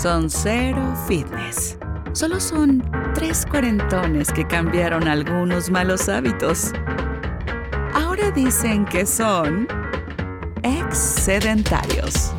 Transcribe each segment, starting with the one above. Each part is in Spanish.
Son cero fitness. Solo son tres cuarentones que cambiaron algunos malos hábitos. Ahora dicen que son excedentarios.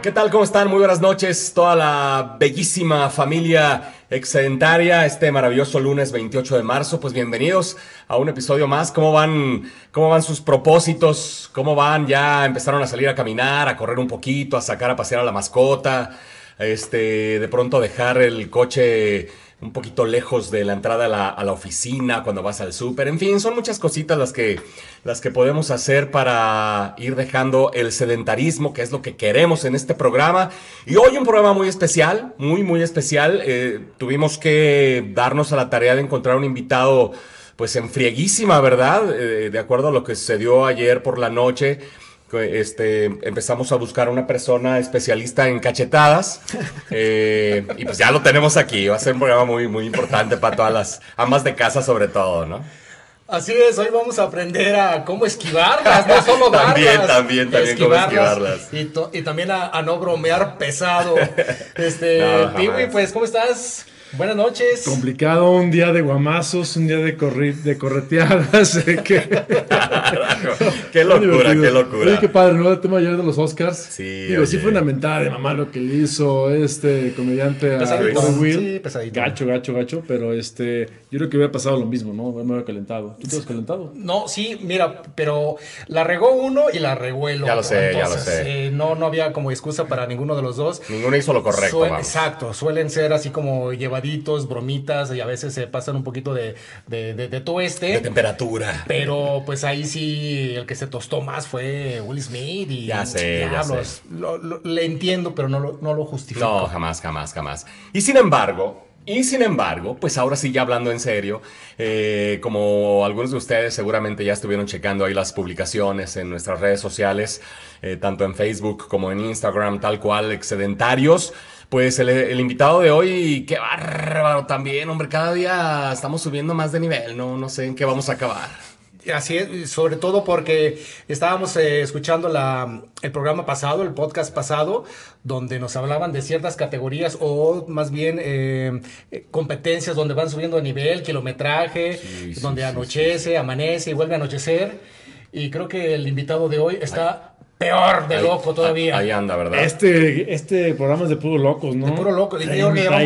¿Qué tal? ¿Cómo están? Muy buenas noches, toda la bellísima familia excedentaria, este maravilloso lunes 28 de marzo. Pues bienvenidos a un episodio más. ¿Cómo van, cómo van sus propósitos? ¿Cómo van? ¿Ya empezaron a salir a caminar, a correr un poquito, a sacar a pasear a la mascota? Este, de pronto dejar el coche un poquito lejos de la entrada a la, a la oficina, cuando vas al súper, en fin, son muchas cositas las que, las que podemos hacer para ir dejando el sedentarismo, que es lo que queremos en este programa. Y hoy un programa muy especial, muy, muy especial. Eh, tuvimos que darnos a la tarea de encontrar un invitado pues en frieguísima, ¿verdad? Eh, de acuerdo a lo que sucedió ayer por la noche este, empezamos a buscar una persona especialista en cachetadas eh, y pues ya lo tenemos aquí. Va a ser un programa muy, muy importante para todas las amas de casa sobre todo, ¿no? Así es, hoy vamos a aprender a cómo esquivarlas, no solo darlas. también, también, también cómo esquivarlas. Y, y también a, a, no bromear pesado. Este, no, Piwi, pues, ¿cómo estás? Buenas noches. Complicado, un día de guamazos, un día de, corri de correteadas. Eh, que... qué locura, qué locura. Oye, qué padre, ¿no? El tema ayer de los Oscars. Sí. Digo, oye. sí fue una mentada de mamá lo que le hizo este comediante pesadito. a Will. Sí, pesadito. Gacho, gacho, gacho. Pero este, yo creo que hubiera pasado lo mismo, ¿no? Me había calentado. ¿Tú te has calentado? No, sí, mira, pero la regó uno y la regó el otro. Ya lo sé, Entonces, ya lo sé. Eh, no, no había como excusa para ninguno de los dos. Ninguno hizo lo correcto. Suel, exacto, suelen ser así como bromitas y a veces se pasan un poquito de, de, de, de tueste. De temperatura. Pero pues ahí sí el que se tostó más fue Will Smith y ya sé, diablos, ya sé. Lo, lo, le entiendo, pero no lo, no lo justifico. No, jamás, jamás, jamás. Y sin embargo, y sin embargo, pues ahora sí ya hablando en serio, eh, como algunos de ustedes seguramente ya estuvieron checando ahí las publicaciones en nuestras redes sociales, eh, tanto en Facebook como en Instagram, tal cual, excedentarios. Pues el, el, invitado de hoy, qué bárbaro también, hombre, cada día estamos subiendo más de nivel, no, no sé en qué vamos a acabar. Así es, sobre todo porque estábamos eh, escuchando la, el programa pasado, el podcast pasado, donde nos hablaban de ciertas categorías o más bien eh, competencias donde van subiendo de nivel, kilometraje, sí, donde anochece, sí, amanece y vuelve a anochecer. Y creo que el invitado de hoy está... Peor de ahí, loco todavía. Ahí anda, ¿verdad? Este, este programa es de puro locos, ¿no? De puro loco. Y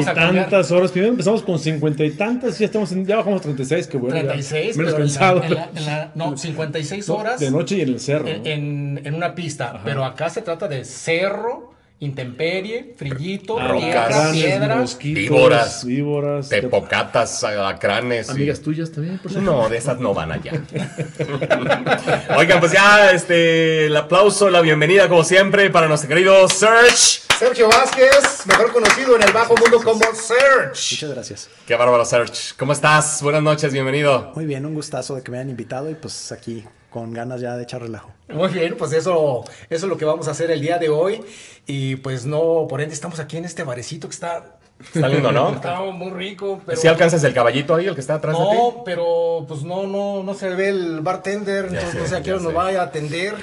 tantas horas. Primero empezamos con cincuenta y tantas, ya estamos en, ya bajamos 36, que bueno. 36, menos pero cansado. En la, en la, no, 56 horas. De noche y en el cerro. En, ¿no? en, en una pista. Ajá. Pero acá se trata de cerro, intemperie, frillito, rocas, piedra, víboras, víboras, tepocatas, alacranes. Amigas y... tuyas también, por No, de esas no van allá. Oigan, pues ya este el aplauso, la bienvenida como siempre para nuestro querido Serge. Sergio Vázquez, mejor conocido en el bajo mundo como Serge. Muchas gracias. Qué bárbaro, Serge. ¿Cómo estás? Buenas noches, bienvenido. Muy bien, un gustazo de que me hayan invitado y pues aquí con ganas ya de echar relajo. Muy bien, pues eso, eso es lo que vamos a hacer el día de hoy. Y pues no, por ende estamos aquí en este barecito que está... Está lindo, ¿no? Está muy rico, pero... ¿Sí alcanzas el caballito ahí, el que está atrás no, de ti? No, pero pues no, no, no se ve el bartender, ya entonces sé, no sé a qué hora nos vaya a atender.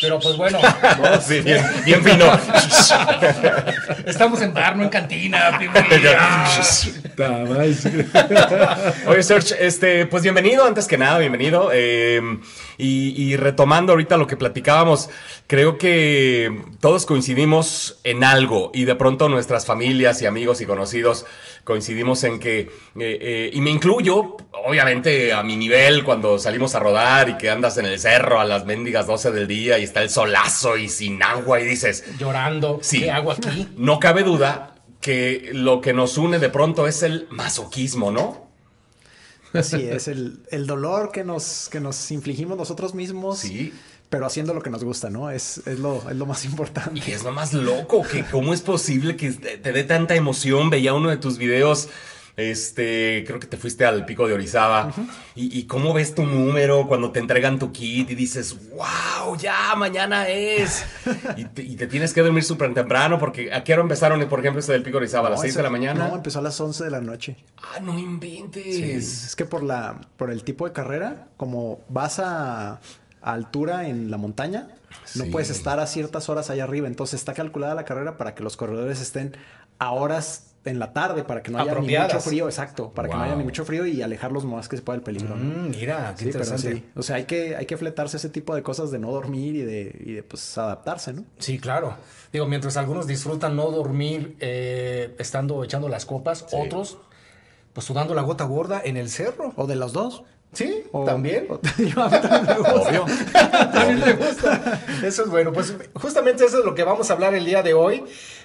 Pero pues bueno, No, sí, bien, bien fino. estamos en bar, no en cantina. Oye, Serge, este, pues bienvenido, antes que nada, bienvenido. Eh, y, y retomando ahorita lo que platicábamos, creo que todos coincidimos en algo y de pronto nuestras familias y amigos y conocidos coincidimos en que, eh, eh, y me incluyo, obviamente a mi nivel, cuando salimos a rodar y que andas en el cerro a las mendigas 12 del día y está el solazo y sin agua y dices, Llorando. Sí. ¿Qué hago aquí? no cabe duda que lo que nos une de pronto es el masoquismo, ¿no? Así es, el, el dolor que nos, que nos infligimos nosotros mismos, Sí. pero haciendo lo que nos gusta, ¿no? Es, es, lo, es lo más importante. Y es lo más loco, que cómo es posible que te te dé tanta emoción. Veía uno de tus videos, este, creo que te fuiste al pico de Orizaba, y, y cómo ves tu número cuando te entregan tu kit y dices, wow, ya, mañana es. y, te, y te tienes que dormir súper temprano, porque ¿a qué hora empezaron, por ejemplo, este del pico de Orizaba? ¿A las No, 6 ese- de la mañana? No, empezó a las 11 de la noche. Ah, no inventes. Es, es que por, la, por el tipo de carrera, como vas a, a altura en la montaña, no Sí. puedes estar a ciertas horas allá arriba. Entonces está calculada la carrera para que los corredores estén a horas en la tarde, para que no haya ni mucho frío, exacto, para que no haya ni mucho frío y alejarlos lo más que se pueda del peligro. Mm, mira, qué Sí, pero interesante. sí. O sea, hay que, hay que fletarse ese tipo de cosas de no dormir y de, y de pues adaptarse, ¿no? Sí, claro. Digo, mientras algunos disfrutan no dormir eh, estando echando las copas, otros pues sudando la gota gorda en el cerro. O de los dos. Sí, O- también. o- Yo a mí también me gusta. Obvio. También me gusta. Eso es bueno. Pues justamente eso es lo que vamos a hablar el día de hoy.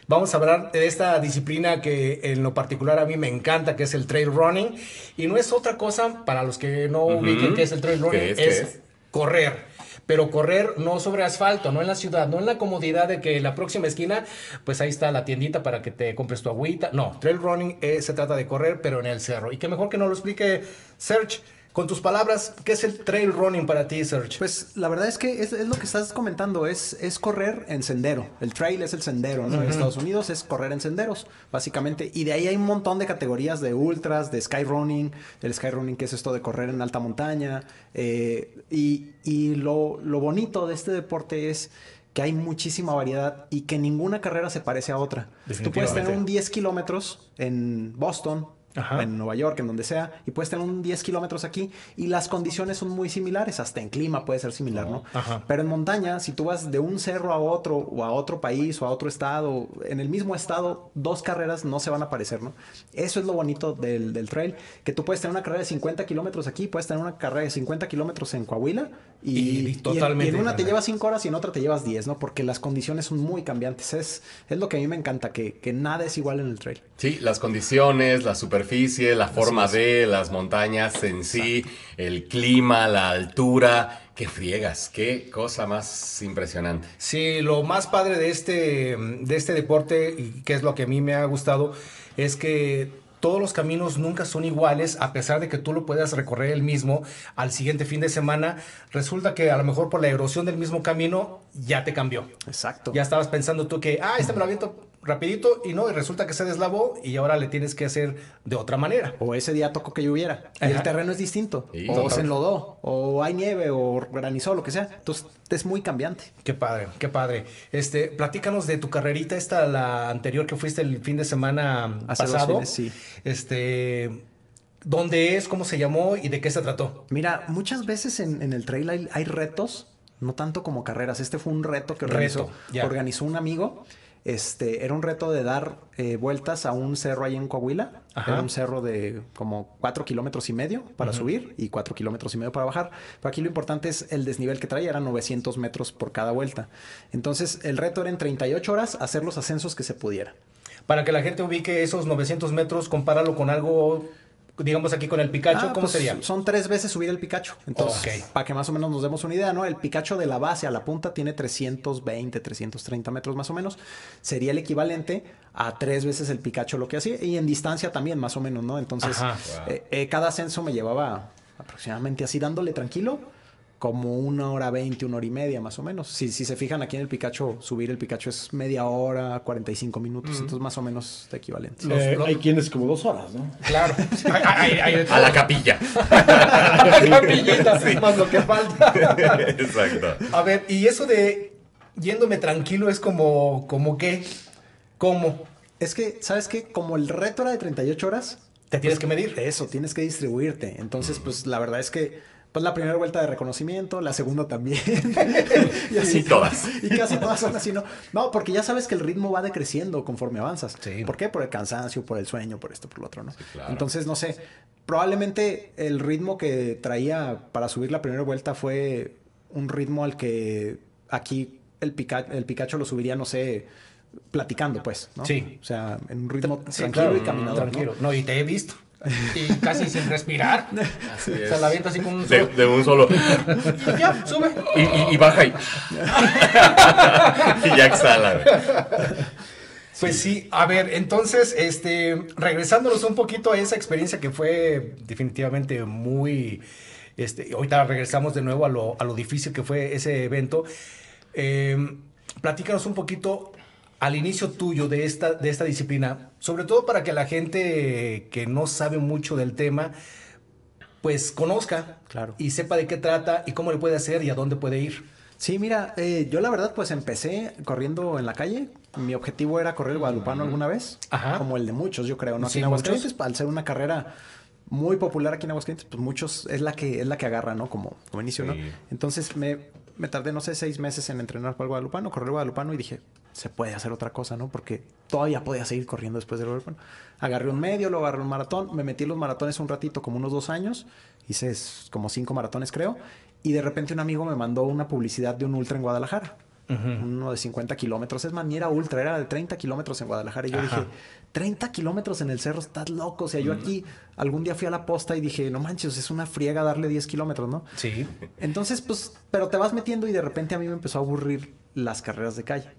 Vamos a hablar de esta disciplina que en lo particular a mí me encanta, que es el trail running. Y no es otra cosa, para los que no ubiquen qué es el trail running, ¿Qué es? ¿Qué es, es? correr. Pero correr no sobre asfalto, no en la ciudad, no en la comodidad de que en la próxima esquina, pues ahí está la tiendita para que te compres tu agüita. No, trail running eh, se trata de correr, pero en el cerro. Y qué mejor que nos lo explique Serge con tus palabras. ¿Qué es el trail running para ti, Serge? Pues la verdad es que es, es lo que estás comentando, es, es correr en sendero. El trail es el sendero, ¿no? En Estados Unidos es correr en senderos, básicamente. Y de ahí hay un montón de categorías de ultras, de skyrunning, el skyrunning que es esto de correr en alta montaña. eh, y y lo, lo bonito de este deporte es que hay muchísima variedad y que ninguna carrera se parece a otra. Tú puedes tener un 10 kilómetros en Boston, Ajá. en Nueva York, en donde sea, y puedes tener un 10 kilómetros aquí y las condiciones son muy similares, hasta en clima puede ser similar, ¿no? Ajá. Pero en montaña, si tú vas de un cerro a otro, o a otro país, o a otro estado, en el mismo estado, dos carreras no se van a parecer, ¿no? Eso es lo bonito del, del trail, que tú puedes tener una carrera de 50 kilómetros aquí, puedes tener una carrera de 50 kilómetros en Coahuila, y, Y y en- totalmente y en, una te llevas 5 horas y en otra te llevas 10, ¿no? Porque las condiciones son muy cambiantes. Es, es lo que a mí me encanta, que, que nada es igual en el trail. Sí, las condiciones, la superficie, la forma de las montañas en sí, el clima, la altura. Qué friegas, qué cosa más impresionante. Sí, lo más padre de este, de este deporte, y que es lo que a mí me ha gustado, es que todos los caminos nunca son iguales, a pesar de que tú lo puedas recorrer el mismo al siguiente fin de semana. Resulta que a lo mejor por la erosión del mismo camino ya te cambió. Exacto. Ya estabas pensando tú que, ah, este me lo aviento rapidito y no, y resulta que se deslavó y ahora le tienes que hacer de otra manera. O ese día tocó que lloviera. Y el terreno es distinto. Sí, o total. se enlodó. O hay nieve. O granizó. Lo que sea. Entonces es muy cambiante. Qué padre, qué padre. Este, platícanos de tu carrerita esta, la anterior que fuiste el fin de semana Hace dos pasado. fines, sí. Este, ¿dónde es? ¿Cómo se llamó? ¿Y de qué se trató? Mira, muchas veces en, en el trail hay, hay retos. No tanto como carreras. Este fue un reto que organizó un amigo. Este, era un reto de dar eh, vueltas a un cerro ahí en Coahuila. Ajá. Era un cerro de como cuatro kilómetros y medio para subir y cuatro kilómetros y medio para bajar. Pero aquí lo importante es el desnivel que traía, eran 900 metros por cada vuelta. Entonces, el reto era en 38 horas hacer los ascensos que se pudiera. Para que la gente ubique esos 900 metros, compáralo con algo, digamos aquí con el Picacho, Ah, ¿cómo pues, sería? Son tres veces subir el Picacho. Entonces, para que más o menos nos demos una idea, ¿no? El Picacho de la base a la punta tiene 320, 330 metros más o menos. Sería el equivalente a tres veces el Picacho lo que hacía. Y en distancia también, más o menos, ¿no? Entonces, Ajá. eh, eh, cada ascenso me llevaba aproximadamente así dándole tranquilo. Como una hora veinte, una hora y media más o menos. Si, si se fijan aquí en el Picacho, subir el Picacho es media hora, 45 minutos, entonces más o menos es equivalente. Eh, hay quienes como dos horas, ¿no? Claro. Hay- hay- hay de A la capilla. La capillita, más lo que falta. Exacto. A ver, y eso de yéndome tranquilo es como, como qué, cómo. Es que, ¿sabes qué? Como el reto era de 38 horas, Te tienes que medir. Eso, tienes que distribuirte. Entonces, pues la verdad es que pues la primera vuelta de reconocimiento, la segunda también. y Sí, todas. Y casi todas son así, ¿no? No, porque ya sabes que el ritmo va decreciendo conforme avanzas. Sí. ¿Por qué? Por el cansancio, por el sueño, por esto, por lo otro, ¿no? claro. Entonces, no sé. Probablemente el ritmo que traía para subir la primera vuelta fue un ritmo al que aquí el, pica- el Picacho lo subiría, no sé, platicando, pues, ¿no? Sí. O sea, en un ritmo Sí, tranquilo claro, y caminador, ¿no? Tranquilo. ¿no? y te he visto. Y casi sin respirar. Así O es. sea, la avienta así con un De, solo. de un solo. Y ya, sube. Y, y- y baja y. y ya exhala. Pues sí, a ver, entonces, este, regresándonos un poquito a esa experiencia que fue definitivamente muy, este, ahorita regresamos de nuevo a lo, a lo difícil que fue ese evento. Eh, platícanos un poquito al inicio tuyo de esta, de esta disciplina, sobre todo para que la gente que no sabe mucho del tema, pues conozca Claro. y sepa de qué trata y cómo le puede hacer y a dónde puede ir. Sí, mira, eh, yo la verdad pues empecé corriendo en la calle. Mi objetivo era correr el guadalupano alguna vez. Ajá. Como el de muchos, yo creo, ¿no? Aquí Sí, en Aguascalientes, muchos. al ser una carrera muy popular aquí en Aguascalientes, pues muchos es la que es la que agarra, ¿no? Como, como inicio, ¿no? Entonces me, me tardé, no sé, seis meses en entrenar para el guadalupano, correr el guadalupano y dije, se puede hacer otra cosa, ¿no? Porque todavía podía seguir corriendo después del guadalupano. Agarré un medio, luego agarré un maratón, me metí en los maratones un ratito, como unos dos años, hice como cinco maratones creo, y de repente un amigo me mandó una publicidad de un ultra en Guadalajara. Uno de 50 kilómetros. Es más, ni era ultra, era de 30 kilómetros en Guadalajara. Y yo Ajá. dije, 30 kilómetros en el cerro, estás loco. O sea, yo aquí algún día fui a la posta y dije, no manches, es una friega darle 10 kilómetros, ¿no? Sí. Entonces, pues, pero te vas metiendo y de repente a mí me empezó a aburrir las carreras de calle.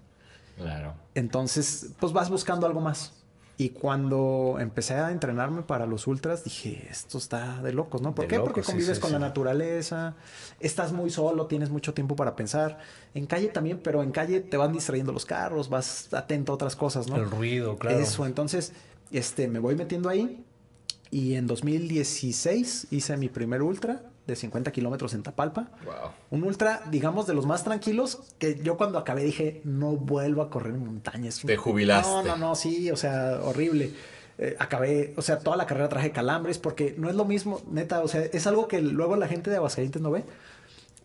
Claro. Entonces, pues vas buscando algo más. Y cuando empecé a entrenarme para los ultras, dije, esto está de locos, ¿no? ¿Por De qué? locos, Porque sí, convives sí, con sí. la naturaleza, estás muy solo, tienes mucho tiempo para pensar. En calle también, pero en calle te van distrayendo los carros, vas atento a otras cosas, ¿no? El ruido, claro. Eso, entonces, este, me voy metiendo ahí. Y en 2016 hice mi primer ultra de 50 kilómetros en Tapalpa. Wow. Un ultra, digamos, de los más tranquilos, que yo cuando acabé dije, no vuelvo a correr en montañas. Te jubilaste. No, no, no, sí, o sea, horrible. Eh, acabé, o sea, toda la carrera traje calambres porque no es lo mismo, neta, o sea, es algo que luego la gente de Aguascalientes no ve.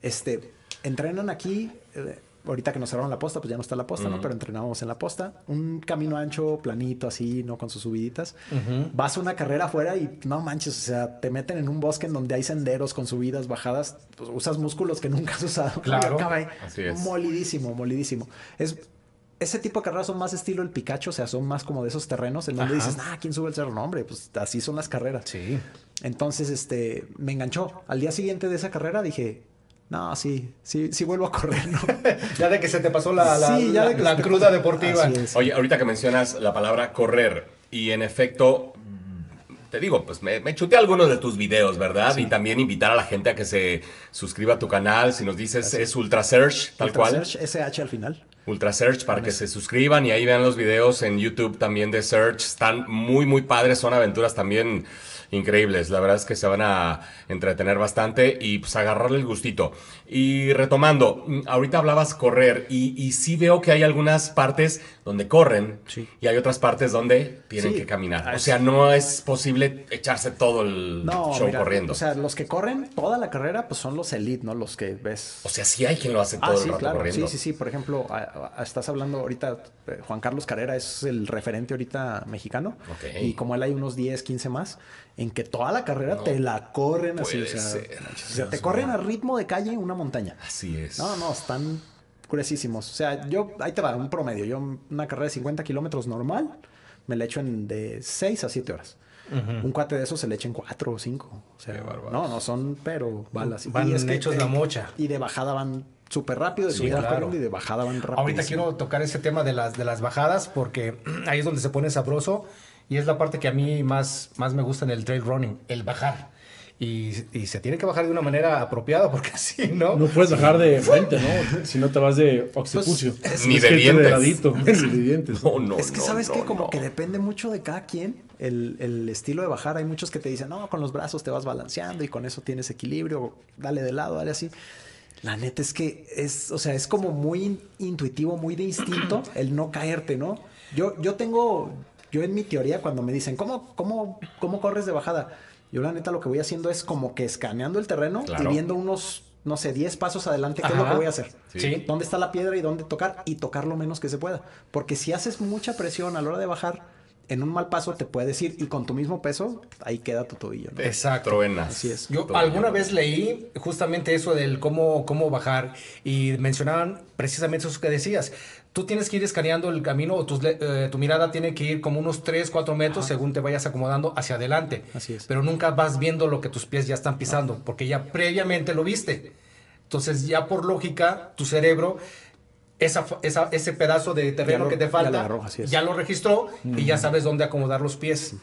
Este, entrenan aquí, eh, ahorita que nos cerraron la posta, pues ya no está la posta, ¿no? Pero entrenábamos en la posta, un camino ancho, planito, así, ¿no? Con sus subiditas. Vas a una carrera afuera y no manches, o sea, te meten en un bosque en donde hay senderos con subidas, bajadas, pues usas músculos que nunca has usado. Claro. Y acabé Así es. molidísimo, molidísimo. Es ese tipo de carreras son más estilo el Picacho, o sea, son más como de esos terrenos en donde Ajá. dices, ah, ¿quién sube el cerro? No, hombre, pues así son las carreras. Sí. Entonces, este, me enganchó. Al día siguiente de esa carrera dije, no, sí, sí, sí vuelvo a correr, ¿no? Ya de que se te pasó la, la, Sí, ya la- de que la cruda deportiva. Así es. Oye, ahorita que mencionas la palabra correr, y en efecto, te digo, pues me, me chuté algunos de tus videos, ¿verdad? Y también invitar a la gente a que se suscriba a tu canal. Si nos dices, es Ultra Search, tal Ultra cual. Search, SH al final. Ultra Search para que se suscriban y ahí vean los videos en YouTube también de Search. Están muy, muy padres. Son aventuras también increíbles. La verdad es que se van a entretener bastante y pues agarrarle el gustito. Y retomando, mm, ahorita hablabas correr y, y sí veo que hay algunas partes donde corren Sí. y hay otras partes donde tienen Sí. que caminar. Ah, O sea, no es posible echarse todo el No, show mira, corriendo. o sea, los que corren toda la carrera, pues son los elite, ¿no? Los que ves O sea, sí hay quien lo hace todo Ah, el sí, rato claro. corriendo. Sí, sí, sí. Por ejemplo, a- a- estás hablando ahorita, eh, Juan Carlos Carrera es el referente ahorita mexicano. Ok. Y como él hay unos 10, 15 más, en que toda la carrera te la corren así. O sea, o sea, te corren a ritmo de calle una montaña. Así es. No, no, están gruesísimos. O sea, yo, ahí te va, un promedio. Yo una carrera de 50 kilómetros normal, me la echo en de 6 a 7 horas. Un cuate de esos se le echa en 4 o 5. O sea, no, no son, pero balas. Van Y es que, hechos la mocha. Y de bajada van súper rápido, de Sí, subida claro. corriendo y de bajada van rápido. Ahorita quiero tocar ese tema de las, de las bajadas porque ahí es donde se pone sabroso y es la parte que a mí más, más me gusta en el trail running, el bajar. Y, y se tiene que bajar de una manera apropiada porque si no... No puedes bajar de frente, ¿no? Si no te vas de occipucio. es- Ni de dientes. ladito, Ni de dientes. No, no, es que no, sabes no, que como no. que depende mucho de cada quien el, el estilo de bajar. Hay muchos que te dicen, no, con los brazos te vas balanceando y con eso tienes equilibrio, dale de lado, dale así. La neta es que es, o sea, es como muy in- intuitivo, muy de instinto el no caerte, ¿no? Yo, yo tengo, yo en mi teoría cuando me dicen, ¿cómo, cómo, cómo corres de bajada? Yo la neta lo que voy haciendo es como que escaneando el terreno Claro. y viendo unos, no sé, 10 pasos adelante, ¿qué es lo que voy a hacer? Sí. dónde está la piedra y dónde tocar y tocar lo menos que se pueda. Porque si haces mucha presión a la hora de bajar, en un mal paso te puedes ir y con tu mismo peso, ahí queda tu tobillo. ¿no? Exacto. Truenas. Así es. Yo alguna vez leí justamente eso del cómo, cómo bajar y mencionaban precisamente eso que decías. Tú tienes que ir escaneando el camino o tus eh, tu mirada tiene que ir como unos 3, 4 metros según te vayas acomodando hacia adelante. Así es. Pero nunca vas viendo lo que tus pies ya están pisando porque ya previamente lo viste. Entonces ya por lógica tu cerebro... Esa, fa- esa- ese pedazo de terreno lo- que te ya falta lo agarró, ya lo registró y ya sabes dónde acomodar los pies.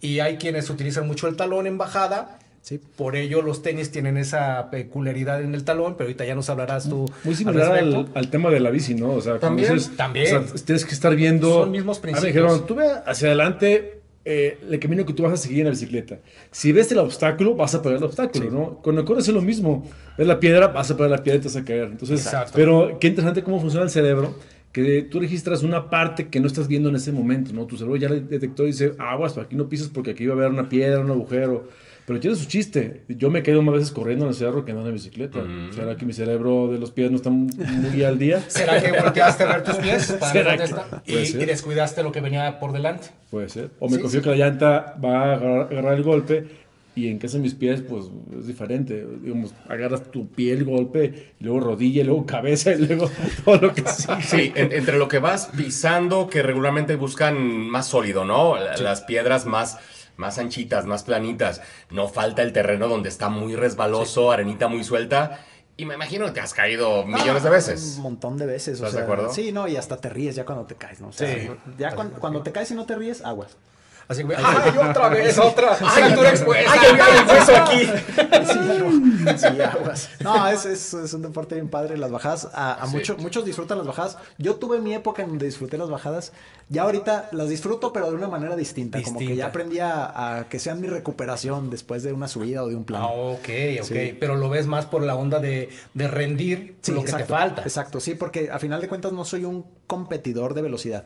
Y hay quienes utilizan mucho el talón en bajada. Sí. Por ello los tenis tienen esa peculiaridad en el talón, pero ahorita ya nos hablarás tú. Muy similar al, al tema de la bici, ¿no? O sea, También, dices, también. o sea, tienes que estar viendo. Son mismos A mí me principios. dijeron, tú ve hacia adelante eh, el camino que tú vas a seguir en la bicicleta. Si ves el obstáculo, vas a pegar el obstáculo, ¿no? Cuando corres es lo mismo. Ves la piedra, vas a pegar la piedra y te vas a caer. Entonces, Exacto. pero qué interesante cómo funciona el cerebro. Que tú registras una parte que no estás viendo en ese momento, ¿no? Tu cerebro ya le detectó y dice, aguas, aquí no pisas porque aquí va a haber una piedra, un agujero. Pero tiene su chiste. Yo me quedo más veces corriendo en el cerro que andando en bicicleta. ¿Será que mi cerebro de los pies no está muy al día? ¿Será que volteaste a ver tus pies? para ver ¿Será dónde que- está? puede Y, ser? y descuidaste lo que venía por delante. Puede ser. O me Sí, confío sí. que la llanta va a agarrar, agarrar el golpe y en caso de mis pies, pues es diferente. Digamos, agarras tu pie el golpe, y luego rodilla, y luego cabeza, y luego todo lo que sigue. Sí, en- entre lo que vas pisando, que regularmente buscan más sólido, ¿no? La- Las piedras más, más anchitas, más planitas. No falta el terreno donde está muy resbaloso, arenita muy suelta. Y me imagino que te has caído millones de veces. Un montón de veces. o ¿Estás de acuerdo? Sí, no, y hasta te ríes ya cuando te caes, ¿no? O sea, Sí. Ya cuan- cuando te caes y no te ríes, aguas. Así que, ¡ay, otra vez, otra! ¡Ay, tú expuesta! ¡Ay, aquí! Sí, no, sí, aguas. No, es, es, es un deporte bien padre. Las bajadas, a, a Sí. mucho- muchos disfrutan las bajadas. Yo tuve mi época en donde disfruté las bajadas. Ya ahorita las disfruto, pero de una manera distinta. Como que ya aprendí a, a que sean mi recuperación después de una subida o de un plan. Ah, ok, ok. Sí. Pero lo ves más por la onda de, de rendir Sí, lo que te falta. Exacto, sí, porque a final de cuentas no soy un competidor de velocidad.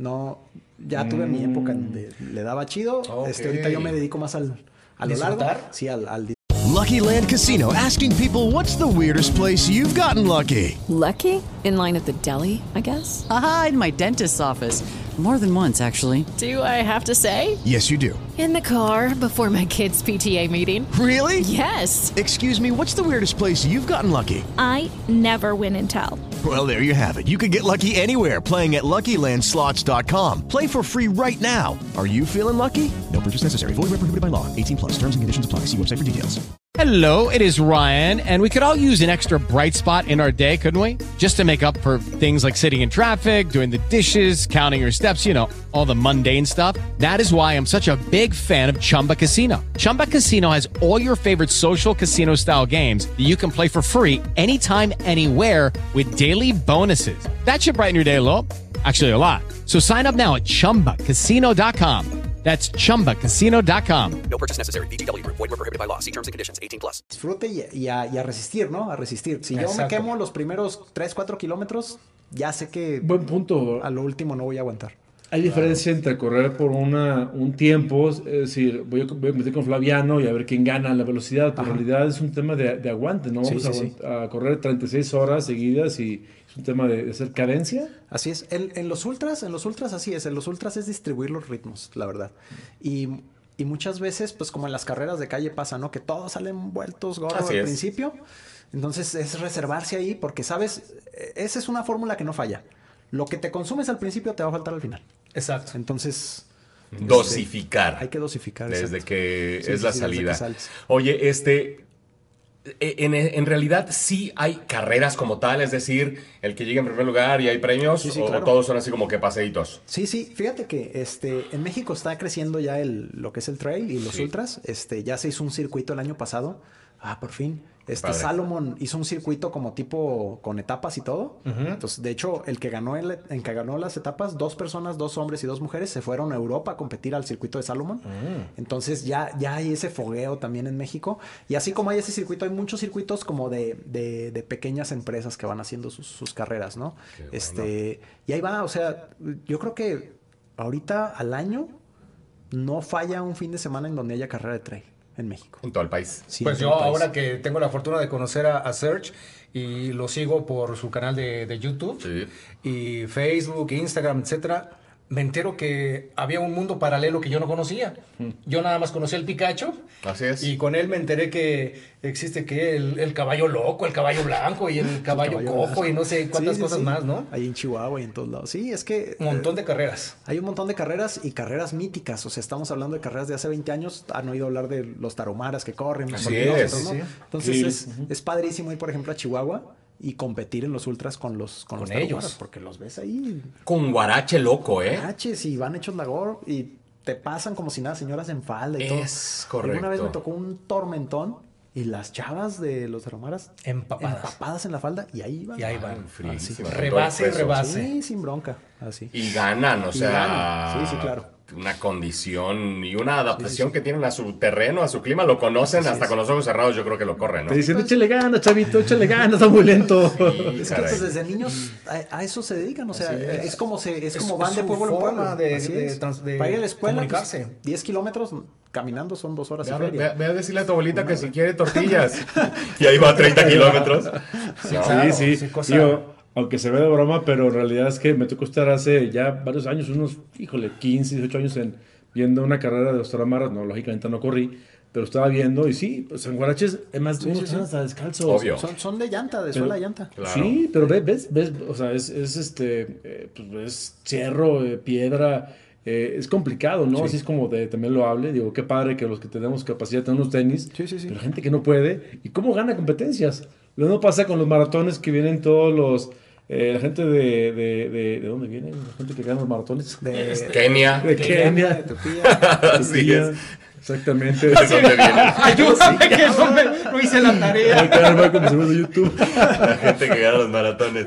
No, ya tuve mi época en donde le daba chido. Este, ahorita yo me dedico más al, a lo largo. Sí, al, al Lucky Land Casino asking people what's the weirdest place you've gotten lucky? Lucky? In line at the deli, I guess? Aha, in my dentist's office. More than once, actually. Do I have to say? Yes, you do. In the car before my kids' PTA meeting. Really? Yes. Excuse me, what's the weirdest place you've gotten lucky? I never win and tell. Well, there you have it. You can get lucky anywhere playing at LuckyLandSlots.com. Play for free right now. Are you feeling lucky? No purchase necessary. Void where prohibited by law. 18 plus. Terms and conditions apply. See website for details. Hello, it is Ryan, and we could all use an extra bright spot in our day, couldn't we? Just to make up for things like sitting in traffic, doing the dishes, counting your steps, you know, all the mundane stuff. That is why I'm such a big fan of Chumba Casino. Chumba Casino has all your favorite social casino style games that you can play for free anytime, anywhere with daily bonuses. That should brighten your day a little. Actually, a lot. So sign up now at chumbacasino.com. That's chumbacasino.com. No purchase necessary. VGW Group. Void were prohibited by law. See terms and conditions. 18 plus. disfrute y, y a, y a resistir, ¿no? A resistir. Si yo me quemo los primeros 3, 4 kilómetros, ya sé que Buen punto. a lo último no voy a aguantar. Hay diferencia entre correr por una, un tiempo, es decir, voy a, voy a meter con Flaviano y a ver quién gana la velocidad, pero en realidad es un tema de, de aguante, ¿no? Sí, Vamos a, sí, a correr 36 horas seguidas y es un tema de, de hacer cadencia. Así es. En, en los ultras, en los ultras así es. En los ultras es distribuir los ritmos, la verdad. Y, y muchas veces, pues como en las carreras de calle pasa, ¿no? Que todos salen vueltos gorro Así al es. principio. Entonces es reservarse ahí porque, ¿sabes? E- Esa es una fórmula que no falla. Lo que te consumes al principio te va a faltar al final. Exacto. Entonces, Dosificar. hay que dosificar. Desde exacto. que Sí, es sí, la sí, salida. Oye, este, eh, en, en realidad sí hay carreras como tal, es decir, el que llegue en primer lugar y hay premios, Sí, sí, o, claro. todos son así como que paseitos. Sí, sí, fíjate que este en México está creciendo ya el lo que es el trail y los Sí. ultras. Este ya se hizo un circuito el año pasado. Ah, por fin. Este Padre. Salomon hizo un circuito como tipo con etapas y todo. Entonces, de hecho, el que ganó el, el que ganó las etapas, dos personas, dos hombres y dos mujeres se fueron a Europa a competir al circuito de Salomon. Entonces ya, ya hay ese fogueo también en México. Y así como hay ese circuito, hay muchos circuitos como de, de- de pequeñas empresas que van haciendo sus, sus carreras, ¿no? Este, y ahí va, o sea, yo creo que ahorita al año no falla un fin de semana en donde haya carrera de trail en México. En todo el país. Sí, pues yo ahora que tengo la fortuna de conocer a, a Serge y lo sigo por su canal de, de YouTube Sí. y Facebook, Instagram, etcétera, me entero que había un mundo paralelo que yo no conocía. Yo nada más conocía el Pikachu Así es. y con él me enteré que existe que el, el caballo loco, el caballo blanco y el caballo, Caballo cojo blanco. y no sé cuántas Sí, sí, cosas sí. más, ¿no? Ahí en Chihuahua y en todos lados. Sí, es que... Un montón eh, de carreras. Hay un montón de carreras y carreras míticas. O sea, estamos hablando de carreras de hace 20 años. Han oído hablar de los taromaras que corren. los Así es. ¿no? Sí, sí. Entonces es, es padrísimo ir, por ejemplo, a Chihuahua y competir en los ultras con los, con Con los ellos. Porque los ves ahí, Con guarache loco, ¿eh? Haches y van hechos labor y te pasan como si nada, señoras en falda y todo. Es correcto. Alguna vez me tocó un tormentón y las chavas de los taromaras Empapadas. empapadas en la falda y ahí van. Y ahí van. Frísimo. Rebase y rebase. Sí, sin bronca. Así. Y ganan, o Y sea. ganan. Sí, sí, claro. Una condición y una adaptación que tienen a su terreno, a su clima, lo conocen hasta con los ojos cerrados, yo creo que lo corren, ¿no? Te dicen, échale ganas, chavito, échale ganas, está muy lento. Sí, Es que caray. pues, desde niños a, a eso se dedican, o sea, es. es. como se, es Es- como es van de pueblo en pueblo. de- de de Para ir a la escuela, pues, comunicarse. 10 kilómetros caminando son dos horas Ve a, y ve, feria. ve a decirle a tu abuelita que si quiere tortillas. y ahí va a 30 kilómetros. Claro. sí, sí. sí, cosa- Digo, aunque se ve de broma, pero en realidad es que me tocó estar hace ya varios años, unos, híjole, 15, 18 años en, viendo una carrera de los. No, lógicamente no corrí, pero estaba viendo y sí, pues en Guaraches, además, unos que están hasta descalzos. Obvio. Son, son de llanta, de Pero- suela de llanta. Claro. Sí, pero ves, ves, ves, o sea, es, es este, eh, pues es cerro, eh, piedra, eh, es complicado, ¿no? Así es como de, también lo hable, digo, qué padre que los que tenemos capacidad tenemos tenis, Sí, sí, sí. pero gente que no puede, ¿y cómo gana competencias? Lo mismo pasa con los maratones que vienen todos los, eh, la gente de, de, de, ¿de dónde vienen? La gente que gana los maratones. De, Kenia. De Kenia. de Turquía. Así es. Exactamente. ¿De dónde viene? Ayúdame que no, me, no hice la Ay, tarea. en YouTube. La gente que gana los maratones.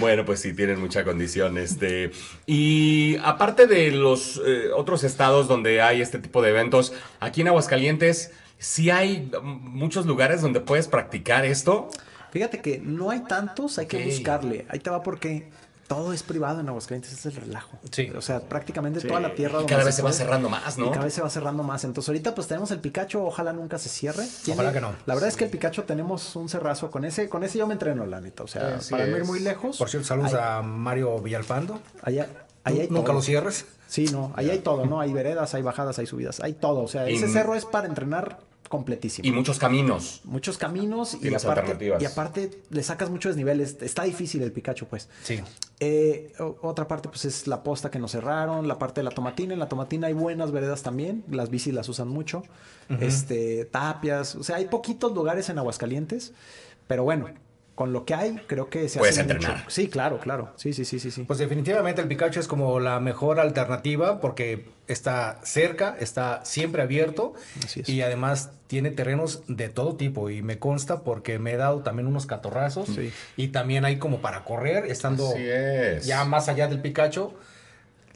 Bueno, pues sí, tienen mucha condición. Este. Y aparte de los eh, otros estados donde hay este tipo de eventos, aquí en Aguascalientes, sí hay muchos lugares donde puedes practicar esto. Fíjate que no hay tantos, hay que buscarle. Ahí te va porque todo es privado en Aguascalientes, es el relajo. Sí. O sea, prácticamente toda la tierra. Y donde cada vez se va cerrando más, Y ¿no? cada vez se va cerrando más. Entonces ahorita pues tenemos el Pikachu, ojalá nunca se cierre. Tiene- Ojalá que no. La verdad es que el Pikachu tenemos un cerrazo con ese, con ese yo me entreno la neta. O sea, Así para no ir muy lejos. Por cierto, saludos a Mario Villalpando. Allá, ahí hay Nunca todo. lo cierres. Sí, no, ahí hay todo, ¿no? Hay veredas, hay bajadas, hay subidas, hay todo. O sea, Y- ese cerro es para entrenar completísimo. Y muchos caminos. Muchos caminos y Tienes aparte, alternativas. y aparte le sacas muchos desniveles. Está difícil el Pikachu, pues. Sí. Eh, otra parte, pues es la posta que nos cerraron, la parte de la tomatina. En la tomatina hay buenas veredas también. Las bicis las usan mucho. Este, tapias. O sea, hay poquitos lugares en Aguascalientes. Pero bueno, con lo que hay, creo que se Puedes hace mucho. entrenar. Sí, claro, claro. Sí, sí, sí, sí, sí. Pues definitivamente el Pikachu es como la mejor alternativa porque está cerca, está siempre abierto Así es. y además tiene terrenos de todo tipo y me consta porque me he dado también unos catorrazos Sí. y también hay como para correr estando es. ya más allá del Pikachu.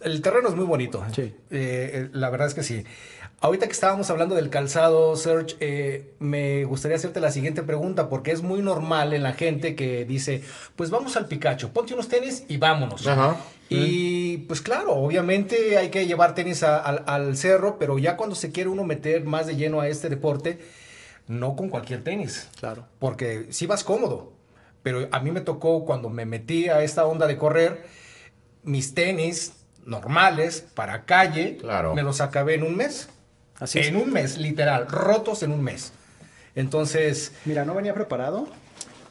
El terreno es muy bonito. Sí. Eh, eh, la verdad es que sí. Ahorita que estábamos hablando del calzado, Serge, eh, me gustaría hacerte la siguiente pregunta, porque es muy normal en la gente que dice, pues vamos al Pikachu, ponte unos tenis y vámonos. Ajá. Y pues claro, obviamente hay que llevar tenis a- al cerro, pero ya cuando se quiere uno meter más de lleno a este deporte, no con cualquier tenis. Claro. Porque sí vas cómodo. Pero a mí me tocó cuando me metí a esta onda de correr, mis tenis normales para calle, Claro. me los acabé en un mes. Así es. en un mes, literal, rotos en un mes. Entonces, Mira, no venía preparado,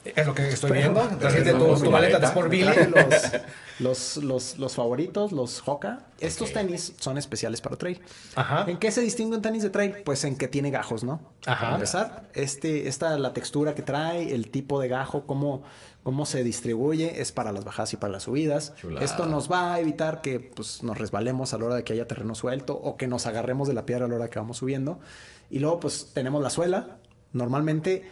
Es lo que estoy viendo. Trajiste tu, tu maleta de Sport Billy. Los, los, los, los favoritos, los Hoka. Estos tenis son especiales para trail. Ajá. ¿En qué se distingue un tenis de trail? Pues en que tiene gajos, ¿no? Ajá. Para empezar, este, esta, la textura que trae, el tipo de gajo, cómo, cómo se distribuye, es para las bajadas y para las subidas. Chulada. Esto nos va a evitar que pues, nos resbalemos a la hora de que haya terreno suelto o que nos agarremos de la piedra a la hora que vamos subiendo. Y luego, pues tenemos la suela. Normalmente,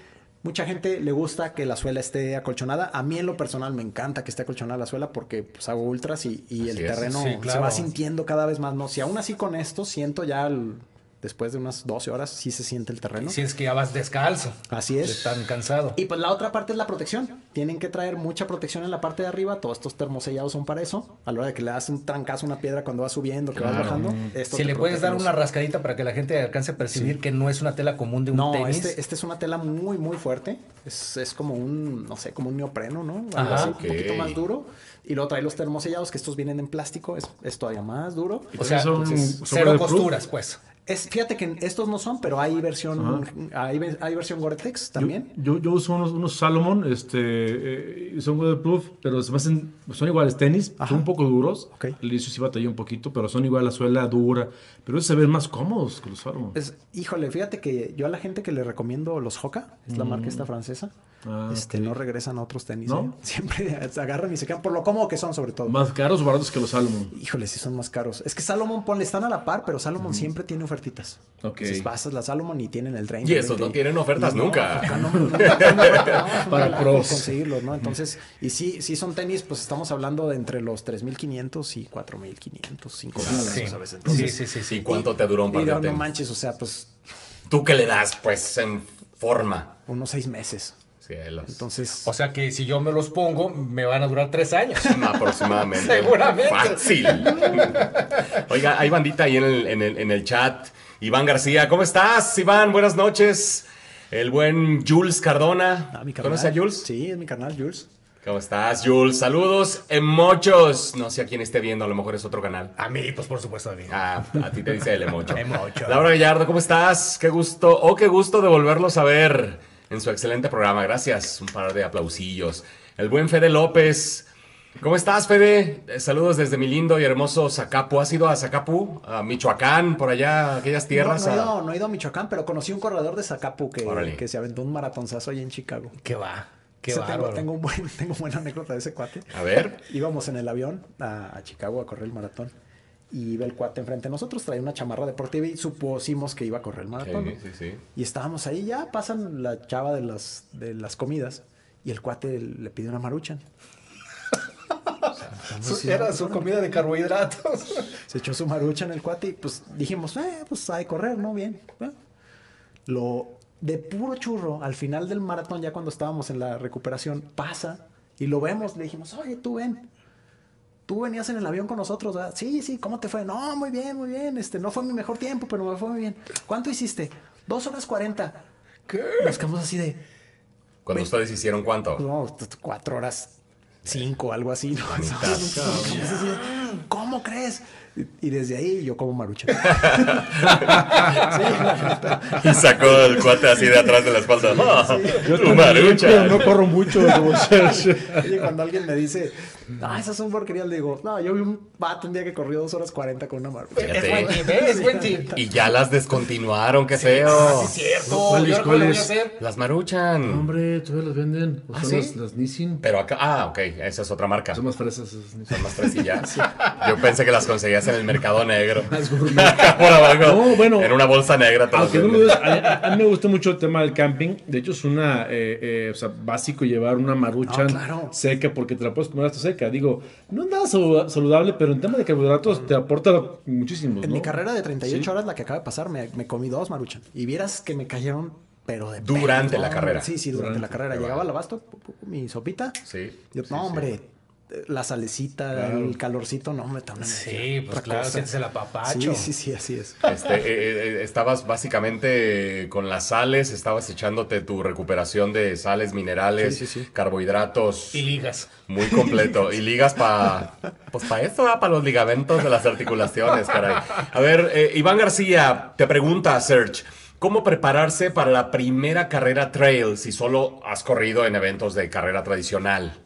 mucha gente le gusta que la suela esté acolchonada. A mí, en lo personal, me encanta que esté acolchonada la suela porque pues, hago ultras y, y el terreno Sí, se va sintiendo cada vez más. No, si aún así con esto siento ya el- después de unas 12 horas, sí se siente el terreno. Si es que ya vas descalzo. Así De es. tan cansado. Y pues la otra parte es la protección. Tienen que traer mucha protección en la parte de arriba. Todos estos termosellados son para eso. A la hora de que le das un trancazo a una piedra cuando vas subiendo, que vas bajando. esto Si le puedes dar los- una rascadita para que la gente alcance a percibir que no es una tela común de un No, tenis. este, este es una tela muy, muy fuerte. Es, es como un, no sé, como un neopreno, ¿no? Algo Ajá. así, Ok. un poquito más duro. Y luego trae los termosellados, que estos vienen en plástico. Es, es todavía más duro. o sea, son- entonces, son cero costuras, pues. Es, fíjate que estos no son, pero hay versión, hay, hay versión Gore-Tex también. Yo, yo uso unos, unos Salomon, este, eh, son waterproof, pero se me hacen, son iguales tenis, Ajá. son un poco duros. Al inicio sí batallé un poquito, pero son igual la suela dura. Pero se ven más cómodos que los Salomon. Es, híjole, fíjate que yo a la gente que le recomiendo los Hoka, es la marca esta francesa, Ah, este, no regresan a otros tenis. ¿No? ¿eh? Siempre se agarran y se quedan por lo cómodo que son, sobre todo. Más caros o baratos que los Salomon. Híjole, sí son más caros. Es que Salomon, ponle, están a la par, pero Salomon siempre tiene ofertitas. Ok. Entonces vas a la Salomon y tienen el 30. Y esos no tienen ofertas nunca. Para pros. conseguirlos, ¿no? Entonces, y sí, sí son tenis, pues estamos hablando de entre los 3.500 y 4.500, 5 Sí. a veces. sí, Entonces, sí, sí, sí. ¿Y cuánto te duró un par y de no, manches, o sea, pues ¿Tú qué le das, pues, en forma? unos seis meses. Cielos. Entonces, O sea que si yo me los pongo, me van a durar tres años. Aproximadamente. Seguramente. Fácil. Oiga, hay bandita ahí en el, en el, en el chat. Iván García, ¿cómo estás? Iván, buenas noches. El buen Jules Cardona. ah, mi carnal. ¿Conoces a Jules? Sí, es mi carnal, Jules. ¿Cómo estás, Jules? Saludos en muchos. No sé a quién esté viendo, a lo mejor es otro canal. A mí, pues por supuesto, a mí. Ah, a ti te dice el emocho. Emocho. Laura Gallardo, ¿cómo estás? Qué gusto, oh, qué gusto de volverlos a ver en su excelente programa. Gracias. Un par de aplausillos. El buen Fede López. ¿Cómo estás, Fede? Eh, Saludos desde mi lindo y hermoso Zacapu. ¿Has ido a Zacapu? A Michoacán, por allá, aquellas tierras. No, no, he ido, no he ido a Michoacán, pero conocí un corredor de Zacapu que, que se aventó un maratonzazo ahí en Chicago. ¿Qué va? Qué sea, tengo, tengo, un buen, tengo buena anécdota de ese cuate. A ver. Íbamos en el avión a, a Chicago a correr el maratón. Y iba el cuate enfrente de nosotros, traía una chamarra deportiva y supusimos que iba a correr el maratón. Sí, sí, sí. Y estábamos ahí, ya pasan la chava de las, de las comidas y el cuate le pide una maruchan. Su- Era su comida de carbohidratos. Se echó su marucha en el cuate y pues dijimos, eh, pues hay que correr, ¿no? Bien. Bueno. Lo de puro churro, al final del maratón, ya cuando estábamos en la recuperación, pasa y lo vemos. Le dijimos, oye, tú ven. Tú venías en el avión con nosotros, ¿verdad? Sí, sí, ¿cómo te fue? No, muy bien, muy bien. Este, no fue mi mejor tiempo, pero me fue muy bien. ¿Cuánto hiciste? Dos horas cuarenta. ¿Qué? Nos quedamos así de, Cuando ustedes hicieron cuánto. no, cuatro horas cinco, algo así. ¿no? ¿Cómo crees? Y, desde ahí yo como marucha. Y sacó el cuate así de atrás de la espalda. ¡Ah, Yo tu también, marucha! no corro mucho. cuando alguien me dice, ah, esas son porquerías, le digo, no, yo vi un vato un día que corrió dos horas 40 con una marucha. Fíjate. Es buen tip, ¿eh? es buen tip. Y ya las descontinuaron, qué feo. Ah, sí, cierto. ¿Cuáles, Yo. Las maruchan. Hombre, todavía las venden. O ¿Ah, son sí? las, las Nissin. Pero acá, ah, ok, esa es otra marca. Son más fresas. Son más fresillas. Yo pensé que las conseguías en el mercado negro. Por abajo. No, bueno. En una bolsa negra. Aunque no dudes, a, a- mí me gusta mucho el tema del camping. De hecho, es una, eh, eh, o sea, básico llevar una maruchan Ah, claro. seca porque te la puedes comer hasta seca. Digo, no es nada salu- saludable, pero en tema de carbohidratos te aporta muchísimo. En ¿no? mi carrera de 38 Sí. horas, la que acaba de pasar, me, me comí dos maruchan. Y vieras que me cayeron, pero de Durante pedo, la carrera. Sí, sí, durante, Durante, la carrera. Llegaba al abasto, mi sopita. Sí. Yo, sí, no, sí. hombre, eh, la salecita, Claro. el calorcito, no, hombre, también. Sí, pues claro, sientes el apapacho. Sí, sí, sí, así es. Este, eh, eh, estabas básicamente con las sales, estabas echándote tu recuperación de sales, minerales, Sí, sí, sí. carbohidratos. Y ligas. Muy completo. Y ligas para. Pues para esto, para los ligamentos de las articulaciones, caray. A ver, eh, Iván García te pregunta, Serge. ¿Cómo prepararse para la primera carrera trail si solo has corrido en eventos de carrera tradicional?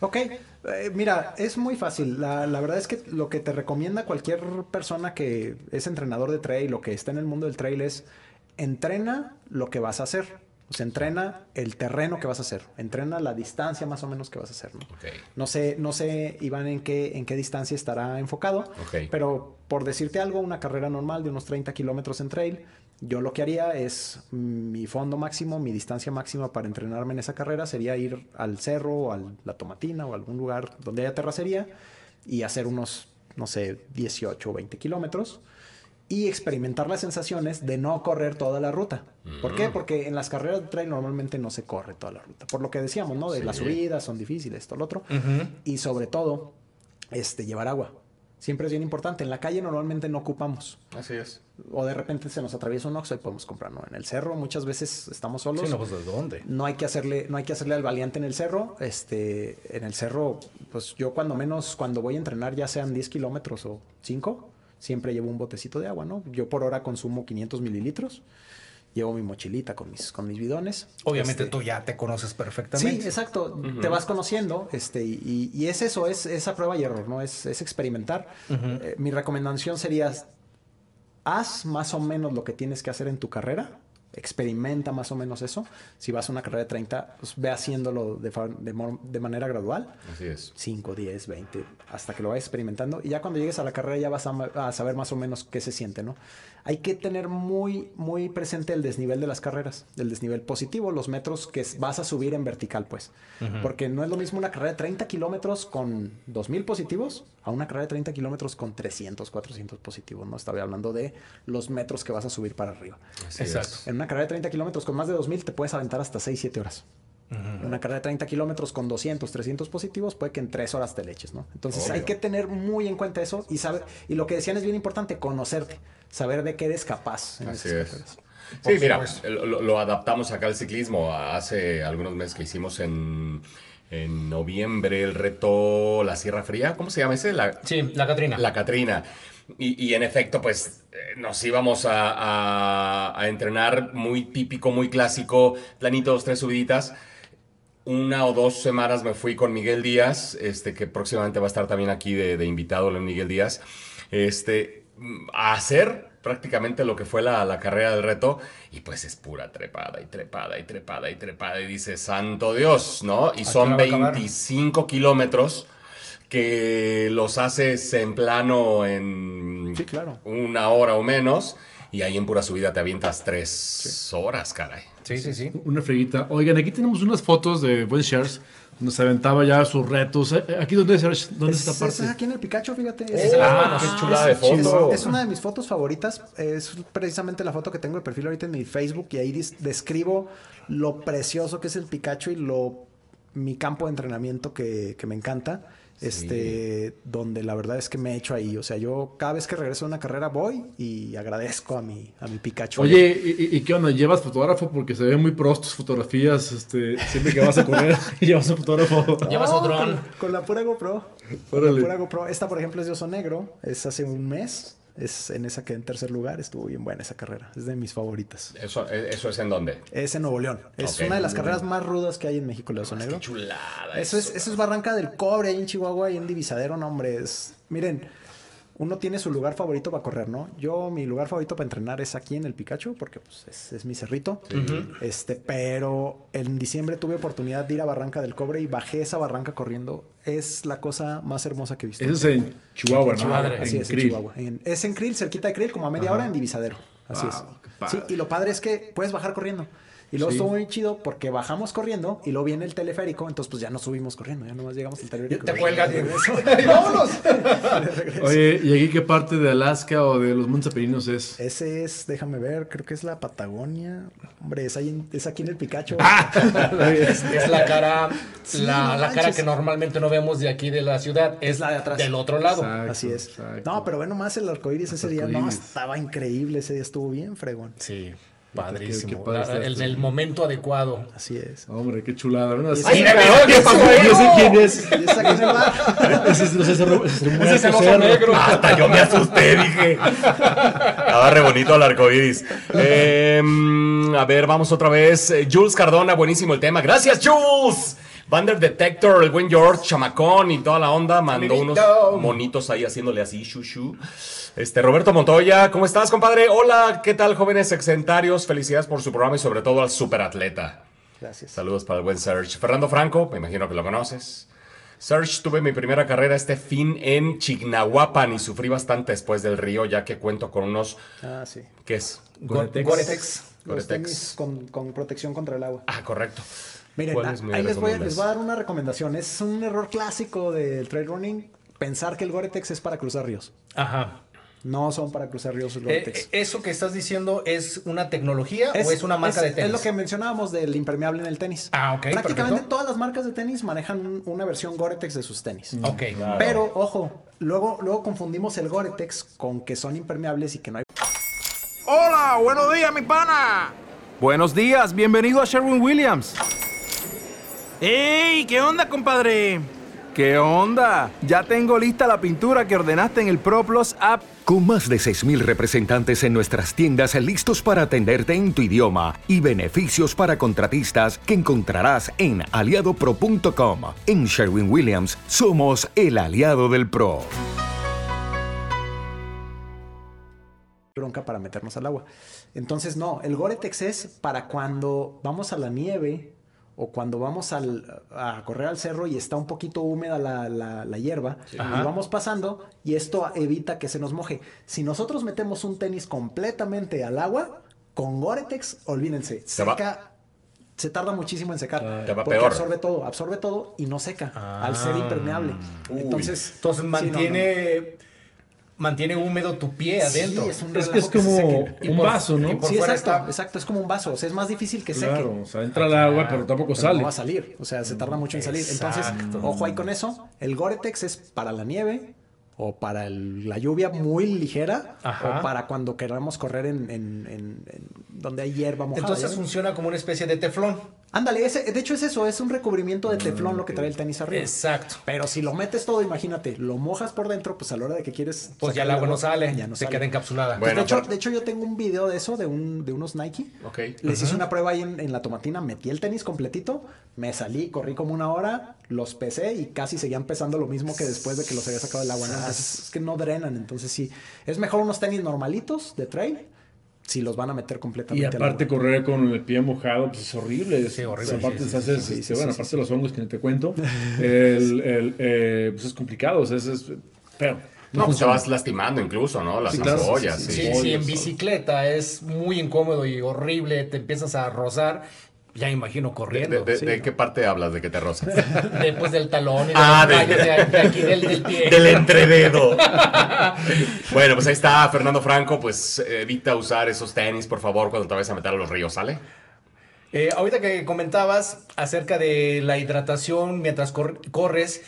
Ok, eh, mira, es muy fácil. La, la verdad es que lo que te recomienda cualquier persona que es entrenador de trail o que está en el mundo del trail es entrena lo que vas a hacer. O sea, entrena el terreno que vas a hacer. Entrena la distancia más o menos que vas a hacer. ¿no? No sé, no sé, Iván, en qué, en qué distancia estará enfocado. Pero por decirte algo, una carrera normal de unos 30 kilómetros en trail, yo lo que haría es mm, mi fondo máximo, mi distancia máxima para entrenarme en esa carrera sería ir al cerro o a la tomatina o a algún lugar donde haya terracería y hacer unos, no sé, 18 o 20 kilómetros y experimentar las sensaciones de no correr toda la ruta. ¿Por qué? Mm. Porque en las carreras de trail normalmente no se corre toda la ruta. Por lo que decíamos, ¿no? De las subidas son difíciles, esto, lo otro. Y sobre todo, este, llevar agua. Siempre es bien importante. En la calle normalmente no ocupamos. Así es. O de repente se nos atraviesa un oxo y podemos comprar, ¿no? En el cerro muchas veces estamos solos. Sí, no, pues, ¿de dónde? No hay que hacerle, no hay que hacerle al valiente en el cerro. Este, en el cerro, pues yo cuando menos, cuando voy a entrenar, ya sean 10 kilómetros o 5, siempre llevo un botecito de agua, ¿no? Yo por hora consumo 500 mililitros. Llevo mi mochilita con mis, con mis bidones. Obviamente Este, tú ya te conoces perfectamente. Sí, exacto. Te vas conociendo, este, y, y es eso, es esa prueba y error, ¿no? Es, es experimentar. Eh, mi recomendación sería, haz más o menos lo que tienes que hacer en tu carrera, experimenta más o menos eso. Si vas a una carrera de 30, pues ve haciéndolo de, de de manera gradual. Así es. 5, 10, 20, hasta que lo vayas experimentando. Y ya cuando llegues a la carrera ya vas a, a saber más o menos qué se siente, ¿no? Hay que tener muy, muy presente el desnivel de las carreras, el desnivel positivo, los metros que vas a subir en vertical, pues. Porque no es lo mismo una carrera de 30 kilómetros con 2000 positivos a una carrera de 30 kilómetros con 300, 400 positivos, ¿no? Estaba hablando de los metros que vas a subir para arriba. Así Exacto. es. En una carrera de 30 kilómetros con más de 2000 te puedes aventar hasta 6, 7 horas. En Una carrera de 30 kilómetros con 200, 300 positivos, puede que en 3 horas te leches, ¿no? Entonces Obvio. hay que tener muy en cuenta eso y saber, y lo que decían es bien importante, conocerte, saber de qué eres capaz. en Así es. carreras. Sí, mira, lo, lo adaptamos acá al ciclismo. Hace algunos meses que hicimos en, en noviembre el reto La Sierra Fría. ¿Cómo se llama ese? La, Sí, la Catrina. La Catrina. Y, y en efecto, pues eh, nos íbamos a, a- a entrenar muy típico, muy clásico, planitos, tres subiditas. Una o dos semanas me fui con Miguel Díaz, este, que próximamente va a estar también aquí de, de invitado, el Miguel Díaz, este, a hacer prácticamente lo que fue la, la carrera del reto. Y pues es pura trepada y trepada y trepada y trepada. Y dice, santo Dios, ¿no? Y qué son hora va a acabar? 25 kilómetros que los haces en plano en Sí, claro. una hora o menos. Y ahí en pura subida te avientas tres horas, caray. Sí, sí, sí. Una freguita. Oigan, aquí tenemos unas fotos de Buen Shares se aventaba ya sus retos. Eh, Aquí donde es, dónde es Es, esta es parte. aquí en el Picacho, fíjate. Esa es manos. qué chulada de Es- foto. Es una de mis fotos favoritas. Es precisamente la foto que tengo de perfil ahorita en mi Facebook y ahí describo lo precioso que es el Pikachu y lo mi campo de entrenamiento que, que me encanta. Este, donde la verdad es que me he hecho ahí. O sea, yo cada vez que regreso a una carrera voy y agradezco a mi, a mi Pikachu. Oye, ¿y, qué onda? ¿Llevas fotógrafo? Porque se ven muy pros tus fotografías. Este, siempre que vas a correr, llevas un fotógrafo. Llevas No, dron. Con, con la pura GoPro. Con la pura GoPro. Esta, por ejemplo, es de Oso Negro. Es hace un mes. Es en esa que en tercer lugar. Estuvo bien buena esa carrera. Es de mis favoritas. Eso, eso es en dónde. Es en Nuevo León. Es una de las carreras más rudas que hay en México, el Oso Negro. Chulada. Eso es, eso es Barranca del Cobre, ahí en Chihuahua, ahí en Divisadero, no, hombre. Es, miren, uno tiene su lugar favorito para correr, ¿no? Yo, mi lugar favorito para entrenar es aquí en el Picacho, porque pues, es, es mi cerrito. Este, pero en diciembre tuve oportunidad de ir a Barranca del Cobre y bajé esa barranca corriendo. Es la cosa más hermosa que he visto. Eso es en Chihuahua, ¿no? Madre. Así En es, en Krill. Chihuahua. En- es en Krill, cerquita de Krill, como a media hora en Divisadero. Así Wow, es. padre. Sí, y lo padre es que puedes bajar corriendo. Y luego Sí. estuvo muy chido porque bajamos corriendo y luego viene el teleférico, entonces pues ya no subimos corriendo, ya nomás llegamos al teleférico. Te cuelgas y y vámonos. Oye, ¿y aquí qué parte de Alaska o de los Montes Apeninos es? Ese es, déjame ver, creo que es la Patagonia. Hombre, es, ahí en- es aquí en el Picacho. Es la cara, Sí, la, no la cara que normalmente no vemos de aquí de la ciudad. Es la de atrás. Del otro lado. Exacto, Así es. exacto. No, pero bueno, más el arcoíris ese día. No, estaba increíble. Ese día estuvo bien fregón. Sí. Padrísimo. Qué- qué padre está el momento adecuado. Así es. Hombre, qué chulada. ¿no? Así- Ay, ¿qué pasó ahí? Yo sé quién es. ¿Y esa quién va? Ese es, ese es- ese es negro. Hasta yo me asusté, dije. Estaba re bonito el arcoíris. Eh, mm, a ver, vamos otra vez. Eh, Jules Cardona, buenísimo el tema. Gracias, Jules. Vander Detector, el buen George, Chamacón y toda la onda mandó unos monitos ahí haciéndole así, shushu. Este, Roberto Montoya, ¿cómo estás, compadre? Hola, ¿qué tal, jóvenes exentarios? Felicidades por su programa y sobre todo al superatleta. Gracias. Saludos para el buen Serge. Fernando Franco, me imagino que lo conoces. Serge, tuve mi primera carrera este fin en Chignahuapan y sufrí bastante después del río, ya que cuento con unos. Ah, sí. ¿Qué es? Gore-Tex. Gore-Tex. Los Gore-Tex. tenis con, con protección contra el agua. Ah, correcto. Miren, ¿Cuáles a- ahí les voy, recomiendas? les voy a dar una recomendación. Es un error clásico del trail running pensar que el Gore-Tex es para cruzar ríos. Ajá. No son para cruzar ríos el Eh, Gore-Tex. ¿Eso que estás diciendo es una tecnología o es una marca es- de tenis? Es lo que mencionábamos del impermeable en el tenis. Ah, ok, Prácticamente perfecto. todas las marcas de tenis manejan un- una versión Gore-Tex de sus tenis. Ok. Pero, ojo, luego, luego confundimos el Gore-Tex con que son impermeables y que no hay Hola, buenos días, mi pana. Buenos días, bienvenido a Sherwin Williams. ¡Ey! ¿Qué onda, compadre? ¿Qué onda? Ya tengo lista la pintura que ordenaste en el ProPlus app. Con más de 6.000 representantes en nuestras tiendas listos para atenderte en tu idioma y beneficios para contratistas que encontrarás en aliadopro.com. En Sherwin Williams somos el aliado del PRO. bronca para meternos al agua. Entonces, no, el Gore-Tex es para cuando vamos a la nieve o cuando vamos al- a correr al cerro y está un poquito húmeda la, la- la hierba y vamos pasando y esto evita que se nos moje. Si nosotros metemos un tenis completamente al agua, con Gore-Tex, olvídense, Se va- seca. Se tarda muchísimo en secar. Te va porque peor. absorbe todo, absorbe todo y no seca al ser impermeable. Entonces, Entonces sí, no, no, no. Mantiene húmedo tu pie adentro. Sí, es un Es que es que como un por- vaso, ¿no? por Sí, fuera exacto, está- exacto, es como un vaso, o sea, es más difícil que seque. Claro, o sea, entra el agua, pero tampoco Pero sale. no va a salir, o sea, se tarda mucho en salir. Entonces, ojo ahí con eso. El Gore-Tex es para la nieve o para el- la lluvia muy ligera Ajá. o para cuando queramos correr en, en- en- en donde hay hierba mojada. Entonces funciona como una especie de teflón. Ándale, ese, de hecho es eso, es un recubrimiento de teflón lo que trae el tenis arriba. Exacto. Pero si lo metes todo, imagínate, lo mojas por dentro, pues a la hora de que quieres... Pues ya el agua no sale, ya no se sale. queda encapsulada. Pues, Bueno, de, hecho, pero- de hecho, yo tengo un video de eso, de, un, de unos Nike. Ok. Les hice una prueba ahí en, en la tomatina, metí el tenis completito, me salí, corrí como una hora, los pesé y casi seguían pesando lo mismo que después de que los había sacado del agua. Entonces es que no drenan, entonces sí. Es mejor unos tenis normalitos de trail si los van a meter Y completamente al aparte correr con el pie mojado, pues es horrible. Sí, horrible, aparte se hace, este, bueno, aparte de los hongos que ni te cuento, el, el, eh, pues es complicado, o sea, es, es feo. No, pues te vas lastimando incluso, ¿no? Las Sí, claro, ampollas. sí, sí, sí. Sí, sí. si en bicicleta es muy incómodo y horrible, te empiezas a rozar, ya imagino ¿De, corriendo. de- de qué parte hablas de que te rozas? Después del talón y de Ah, de- de, de aquí del, del pie. Del entrededo. bueno, pues ahí está Fernando Franco. Pues evita usar esos tenis, por favor, cuando te vayas a meter a los ríos, ¿sale? Eh, ahorita que comentabas acerca de la hidratación mientras cor- corres,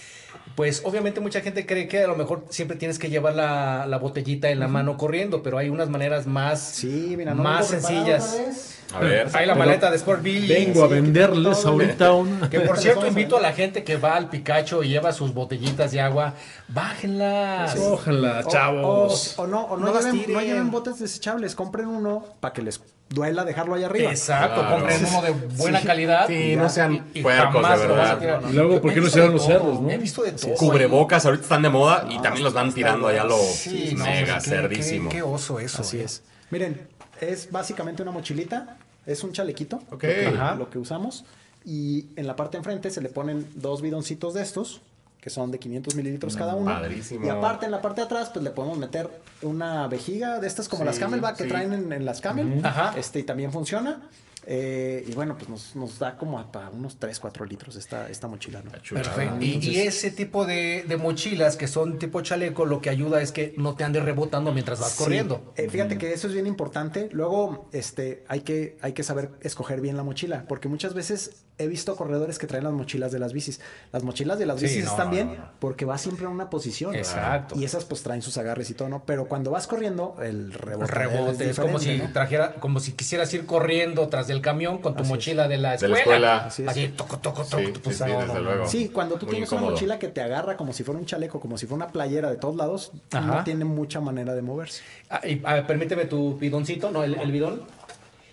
pues obviamente mucha gente cree que a lo mejor siempre tienes que llevar la, la botellita en la mano corriendo, pero hay unas maneras más, Sí, mira, no más sencillas. A ver. Hay la maleta de Sport Bill. Vengo a venderles ahorita una. Que por cierto, invito a la gente que va al Picacho y lleva sus botellitas de agua, bájenlas. Ojalá, O- chavos. O, o no, o no, No lleven, no lleven botes desechables, compren uno para que les duela dejarlo ahí arriba. Exacto, Claro. compren uno de buena calidad. Sí, y no sean y- y puercos, jamás de verdad. Y luego, ¿por qué no cierran de los cerros, no? He visto de todo. Cubrebocas, ahorita están de moda y también los van tirando allá lo Sí, no, mega qué- cerdísimo. Qué, qué oso eso. Así eh. es. Miren, es básicamente una mochilita, es un chalequito, Ok. lo, que, lo que usamos, y en la parte enfrente se le ponen dos bidoncitos de estos, que son de 500 mililitros cada uno. padrísimo. Y aparte, en la parte de atrás, pues le podemos meter una vejiga de estas como Sí, las Camelback que sí. traen en, en las Camel. Ajá. Este, y también funciona. Eh, y bueno, pues nos, nos da como a- para unos 3, 4 litros esta, esta mochila, ¿no? Perfecto. Y, y ese tipo de, de mochilas que son tipo chaleco, lo que ayuda es que no te andes rebotando mientras vas Sí. corriendo. Eh, fíjate que eso es bien importante. Luego, este, hay que, hay que saber escoger bien la mochila, porque muchas veces he visto corredores que traen las mochilas de las bicis. Las mochilas de las Sí, bicis no, están no, bien no, no. porque vas siempre en una posición. Exacto. Y esas pues traen sus agarres y todo, ¿no? Pero cuando vas corriendo, el rebote, rebote, es como si trajera, como si quisieras ir corriendo tras del camión con tu Así es. mochila de la De la escuela. escuela. Así, Así es. toco, toco, toco. Sí, pues, sí, sí, no, desde no, no. luego. Sí, cuando tú Muy tienes incómodo. una mochila que te agarra como si fuera un chaleco, como si fuera una playera de todos lados, Ajá. no tiene mucha manera de moverse. Ah, y, a ver, permíteme tu bidoncito, no, el, el bidón.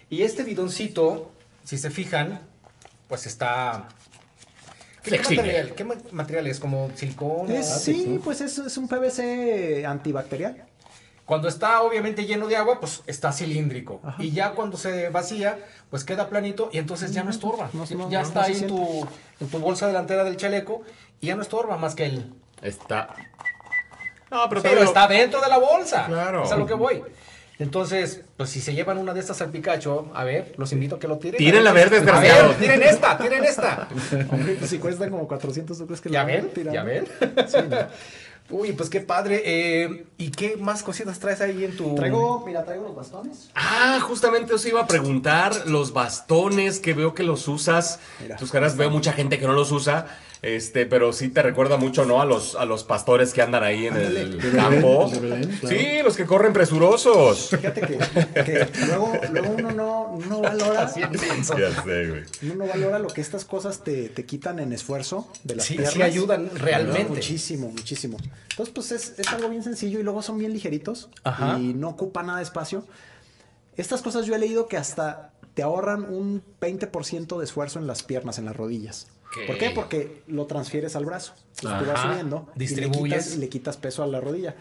Y este bidoncito, si se fijan, pues está... ¿Qué, qué material, ¿Qué ma- material es? ¿Como silicón? Es- o- sí, pues es, es un PVC antibacterial. Cuando está obviamente lleno de agua, pues está cilíndrico. Y ya cuando se vacía, pues queda planito y entonces ya no estorba. no, no, ya no, está no ahí en tu, en tu bolsa delantera del chaleco y ya no estorba más que el... Está. No, pero, Pero, está dentro de la bolsa. Claro. Es a lo que voy. Entonces, pues si se llevan una de estas al Picacho, a ver, los invito a que lo tiren. Tírenla a ver, A desgraciados. ver, tiren esta, tiren esta. Hombre, si cuestan como 400, ¿tú crees que ¿Ya a ven? ¿Ya ven? Sí, no. Uy, pues qué padre. Eh, ¿Y qué más cositas traes ahí en tu...? Traigo, mira, traigo los bastones. Ah, justamente os iba a preguntar los bastones que veo que los usas. Mira. Tus caras veo mucha gente que no los usa. Este, pero sí te recuerda mucho, ¿no? A los, a los pastores que andan ahí en el De campo. Belén, de Belén, claro. Sí, los que corren presurosos. Fíjate que, que luego, luego uno no, no valora. Así intenso. Ya sé, güey. Uno no valora lo que estas cosas te, te quitan en esfuerzo de las Sí, piernas. sí ayudan realmente. Muchísimo, muchísimo. Entonces, pues es, es algo bien sencillo y luego son bien ligeritos Ajá. y no ocupa nada de espacio. Estas cosas yo he leído que hasta te ahorran un 20% de esfuerzo en las piernas, en las rodillas. Ok. ¿Por qué? Porque lo transfieres al brazo. Entonces, tú vas Ajá. subiendo y le, Distribuyes. quitas, y le quitas peso a la rodilla.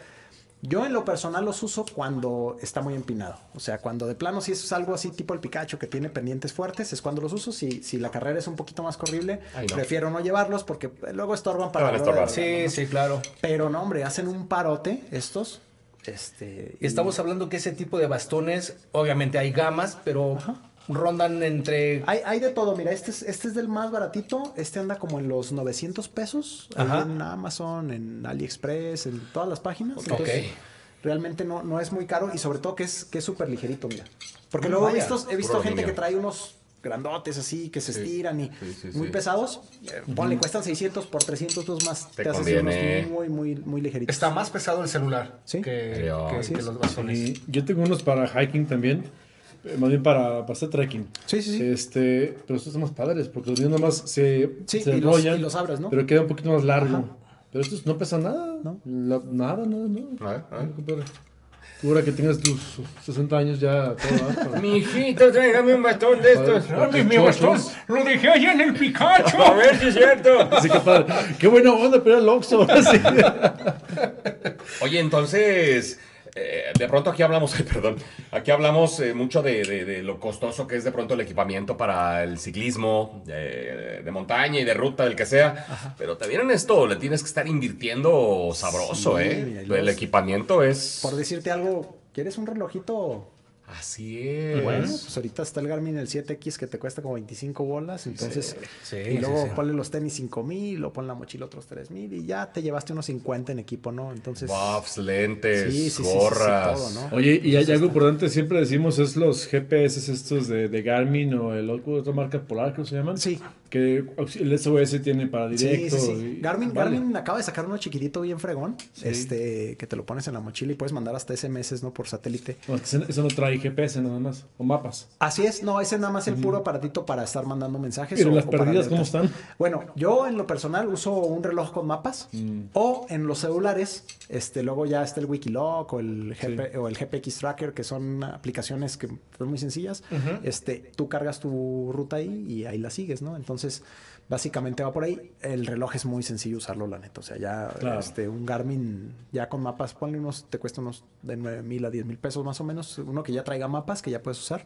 Yo en lo personal los uso cuando está muy empinado. O sea, cuando de plano si es algo así tipo el Pikachu que tiene pendientes fuertes, es cuando los uso. Si, si la carrera es un poquito más corrible, Ay, no. prefiero no llevarlos porque luego estorban para estorbar. verdad, Sí, ¿no? sí, claro. Pero no, hombre, hacen un parote estos. Este, y- Estamos hablando que ese tipo de bastones, obviamente hay gamas, pero rondan entre... Hay, hay de todo, mira, este es, este es del más baratito, este anda como en los 900 pesos, Ajá. en Amazon, en AliExpress, en todas las páginas. Ok. Entonces, realmente no, no es muy caro y sobre todo que es que es súper ligerito, mira. Porque luego he visto, he visto gente que trae unos grandotes así, que se estiran y sí, sí, muy sí. pesados. Eh, Ponle, cuestan 600 por 300 pesos más. Te haces conviene. unos muy, muy, muy ligeritos. Está más pesado el celular Sí. que, que- que los bastones. Yo tengo unos para hiking también, más bien para, para hacer trekking. Sí, sí, sí. Este, pero estos son más padres porque los míos nada más se, Sí, se y los- enrollan, y los abres, ¿no? Pero queda un poquito más largo. Ajá. Pero estos no pesan nada. ¿No? La- nada, nada, nada. A ver, ahora que tengas tus 60 años ya todo Mi hijito, tráigame un bastón de estos. para- para chochos. lo dejé allá en el Pikachu. A ver si es cierto. Así que padre. Qué buena onda, pero el Oxxo. Oye, entonces, eh, de pronto aquí hablamos, perdón, aquí hablamos eh, mucho de, de- de lo costoso que es de pronto el equipamiento para el ciclismo eh, de montaña y de ruta, del que sea. Pero también en esto le tienes que estar invirtiendo sabroso, Sí, ¿eh? El equipamiento es... Por decirte algo, ¿quieres un relojito? Así es. Bueno, pues ahorita está el Garmin el 7X que te cuesta como 25 bolas, entonces Sí, y luego sí. ponle los tenis 5000 o pon la mochila otros 3000 y ya te llevaste unos 50 en equipo, ¿no? Entonces Buffs, lentes, Sí, sí, sí, sí, sí, gorras. todo, ¿no? Oye, y hay algo importante, siempre decimos, es los GPS estos de, de Garmin o el otro- otra marca Polar, ¿cómo se llaman? Sí. Que el SOS tiene para directo. sí, sí. y- Garmin, vale. Garmin acaba de sacar uno chiquitito bien fregón, este, que te lo pones en la mochila y puedes mandar hasta SMS, ¿no? Por satélite. No, eso no trae GPS nada más, o mapas. Así es, no, ese es nada más el puro aparatito para estar mandando mensajes. Pero o- las o perdidas, ¿cómo están? Bueno, yo en lo personal uso un reloj con mapas Mm. o en los celulares, este, luego ya está el Wikiloc o el, GP, o el GPX Tracker, que son aplicaciones que son muy sencillas. este, tú cargas tu ruta ahí y ahí la sigues, ¿no? Entonces, básicamente va por ahí. El reloj es muy sencillo usarlo, la neta. O sea, ya Claro. este, un Garmin ya con mapas, ponle unos, te cuesta unos de 9 mil a 10 mil pesos más o menos. Uno que ya traiga mapas que ya puedes usar.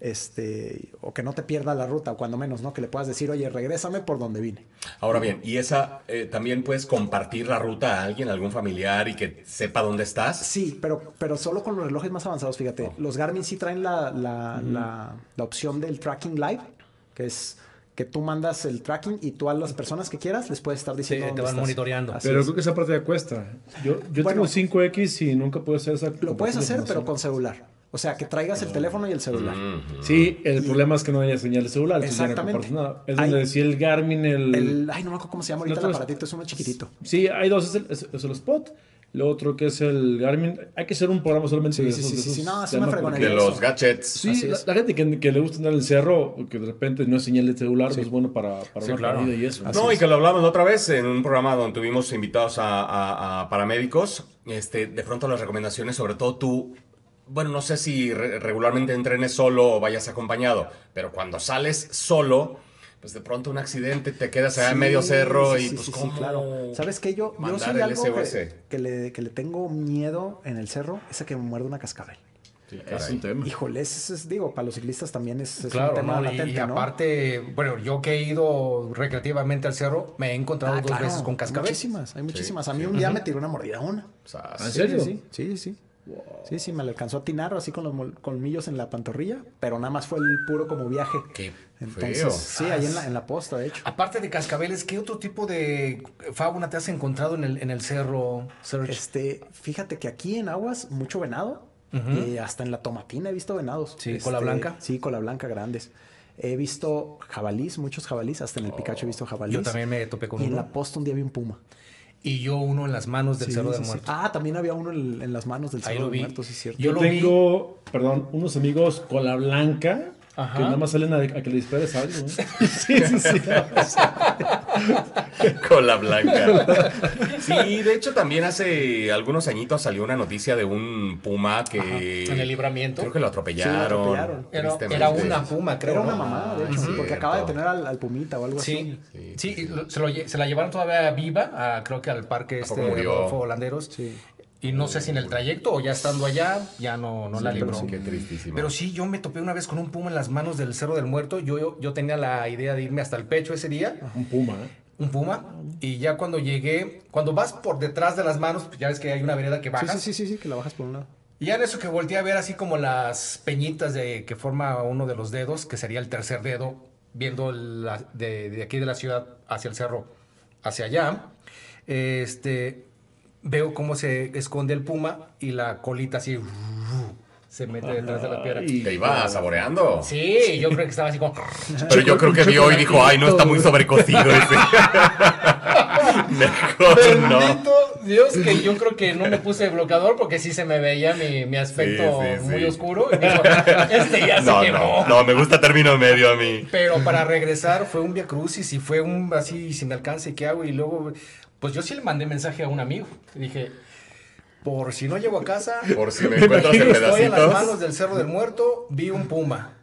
Este, o que no te pierda la ruta, o cuando menos, ¿no? Que le puedas decir, oye, regrésame por donde vine. Ahora bien, ¿y esa eh, también puedes compartir la ruta a alguien, algún familiar y que sepa dónde estás? Sí, pero, pero solo con los relojes más avanzados, fíjate. Los Garmin sí traen la, la, la, la opción del tracking live, que es que tú mandas el tracking y tú a las personas que quieras les puedes estar diciendo te dónde van estás. monitoreando. Así Pero es. creo que esa parte ya cuesta. Yo, yo Bueno. tengo 5X y nunca puedo hacer esa. Lo puedes hacer, pero con celular. O sea, que traigas el teléfono y el celular. Sí, el problema es que no haya señal de celular. no Exactamente. compartes nada. Es donde Hay- decía el Garmin, el... El, ay, no me acuerdo cómo se llama ahorita El el aparatito, es uno chiquitito. Sí, hay dos, es el, es- es el Spot. Lo otro que es el Garmin. Hay que hacer un programa solamente Sí, de sí, esos. sí, de sí, esos sí, no, es llama fregonería De los gadgets. Sí, Así la, es. la gente que, que le gusta andar en el cerro, que de repente no es señal de celular, pues es bueno para, para Sí, una claro. comida y eso. No, y que lo hablamos la otra vez en un programa donde tuvimos invitados a, a- a paramédicos. Este, de pronto las recomendaciones, sobre todo tú, bueno, no sé si re- regularmente entrenes solo o vayas acompañado, pero cuando sales solo, pues de pronto un accidente, te quedas allá en medio cerro sí, y sí, pues sí, sí, cómo claro. ¿Sabes qué? Yo, yo soy algo que, que le, que le tengo miedo en el cerro, es a que me muerde una cascabel. Sí, Es caray. un tema. Híjole, es, es- digo, para los ciclistas también es, es Claro, un tema latente, y, ¿no? aparte, bueno, yo que he ido recreativamente al cerro, me he encontrado Ah, dos claro, veces con hay cascabel. Muchísimas, hay muchísimas. A mí un día me tiró una mordida una. ¿Ah, ¿En Sí, serio? Sí, sí, sí. sí. Sí, sí, me le alcanzó a atinar así con los colmillos en la pantorrilla, pero nada más fue el puro como viaje. Qué Entonces, feo. sí, ahí en la, en la posta, de hecho. Aparte de cascabeles, ¿qué otro tipo de fauna te has encontrado en el, en el cerro? Este, fíjate que aquí en Aguas, mucho venado. Y hasta en la tomatina he visto venados. Sí, Este, cola blanca. Sí, cola blanca grandes. He visto jabalís, muchos jabalís, hasta en el Picacho he visto jabalís. Yo también me topé con Y en uno. la posta un día vi un puma. Y yo uno en las manos del Sí, Cerro sí, del sí. Muerto. Ah, también había uno en, en las manos del Ahí Cerro lo del vi. Muerto, sí es cierto. Yo Yo lo vi. tengo, perdón, unos amigos cola blanca Ajá. que nada más salen a, a que le dispares algo. ¿no? sí, sí, sí. Cola blanca. Sí, de hecho también hace algunos añitos salió una noticia de un puma que... En el libramiento. Creo que lo Sí, atropellaron. lo atropellaron. Era, una puma, creo. Era una mamá, de hecho, sí, porque acaba de tener al, al pumita o algo Sí, así. sí, se, lo se la llevaron todavía viva, a- creo que al parque este? Rodolfo Holanderos. Sí. Y no sé si en el trayecto o ya estando allá, ya no, no la pero libró. sí, qué. Pero sí, yo me topé una vez con un puma en las manos del Cerro del Muerto. Yo, yo, yo tenía la idea de irme hasta el pecho ese día, Un puma, ¿eh? un puma. Y ya cuando llegué, cuando vas por detrás de las manos, pues ya ves que hay una vereda que Sí, bajas. sí, sí, sí, sí, que la bajas por un lado. Y ya en eso que volteé a ver así como las peñitas de que forma uno de los dedos, que sería el tercer dedo, viendo la- de, de aquí de la ciudad hacia el cerro, hacia allá, este, veo cómo se esconde el puma y la colita así se mete detrás de la piedra. Ay. Te iba saboreando. Sí, yo creo que estaba así como... Pero yo creo que vio y dijo, ay, no está muy sobrecocido ese. Mejor no. Dios que yo creo que no me puse bloqueador porque sí se me veía mi, mi aspecto Sí, sí, muy sí. oscuro. Y dijo, este ya se No, quemó. no, no, me gusta término medio a mí. Pero para regresar fue un via crucis y fue un así sin alcance, ¿qué hago? Y luego, pues yo sí le mandé mensaje a un amigo. Dije, por si no llego a casa, Por si me encuentras en estoy en las manos del Cerro del Muerto, vi un puma.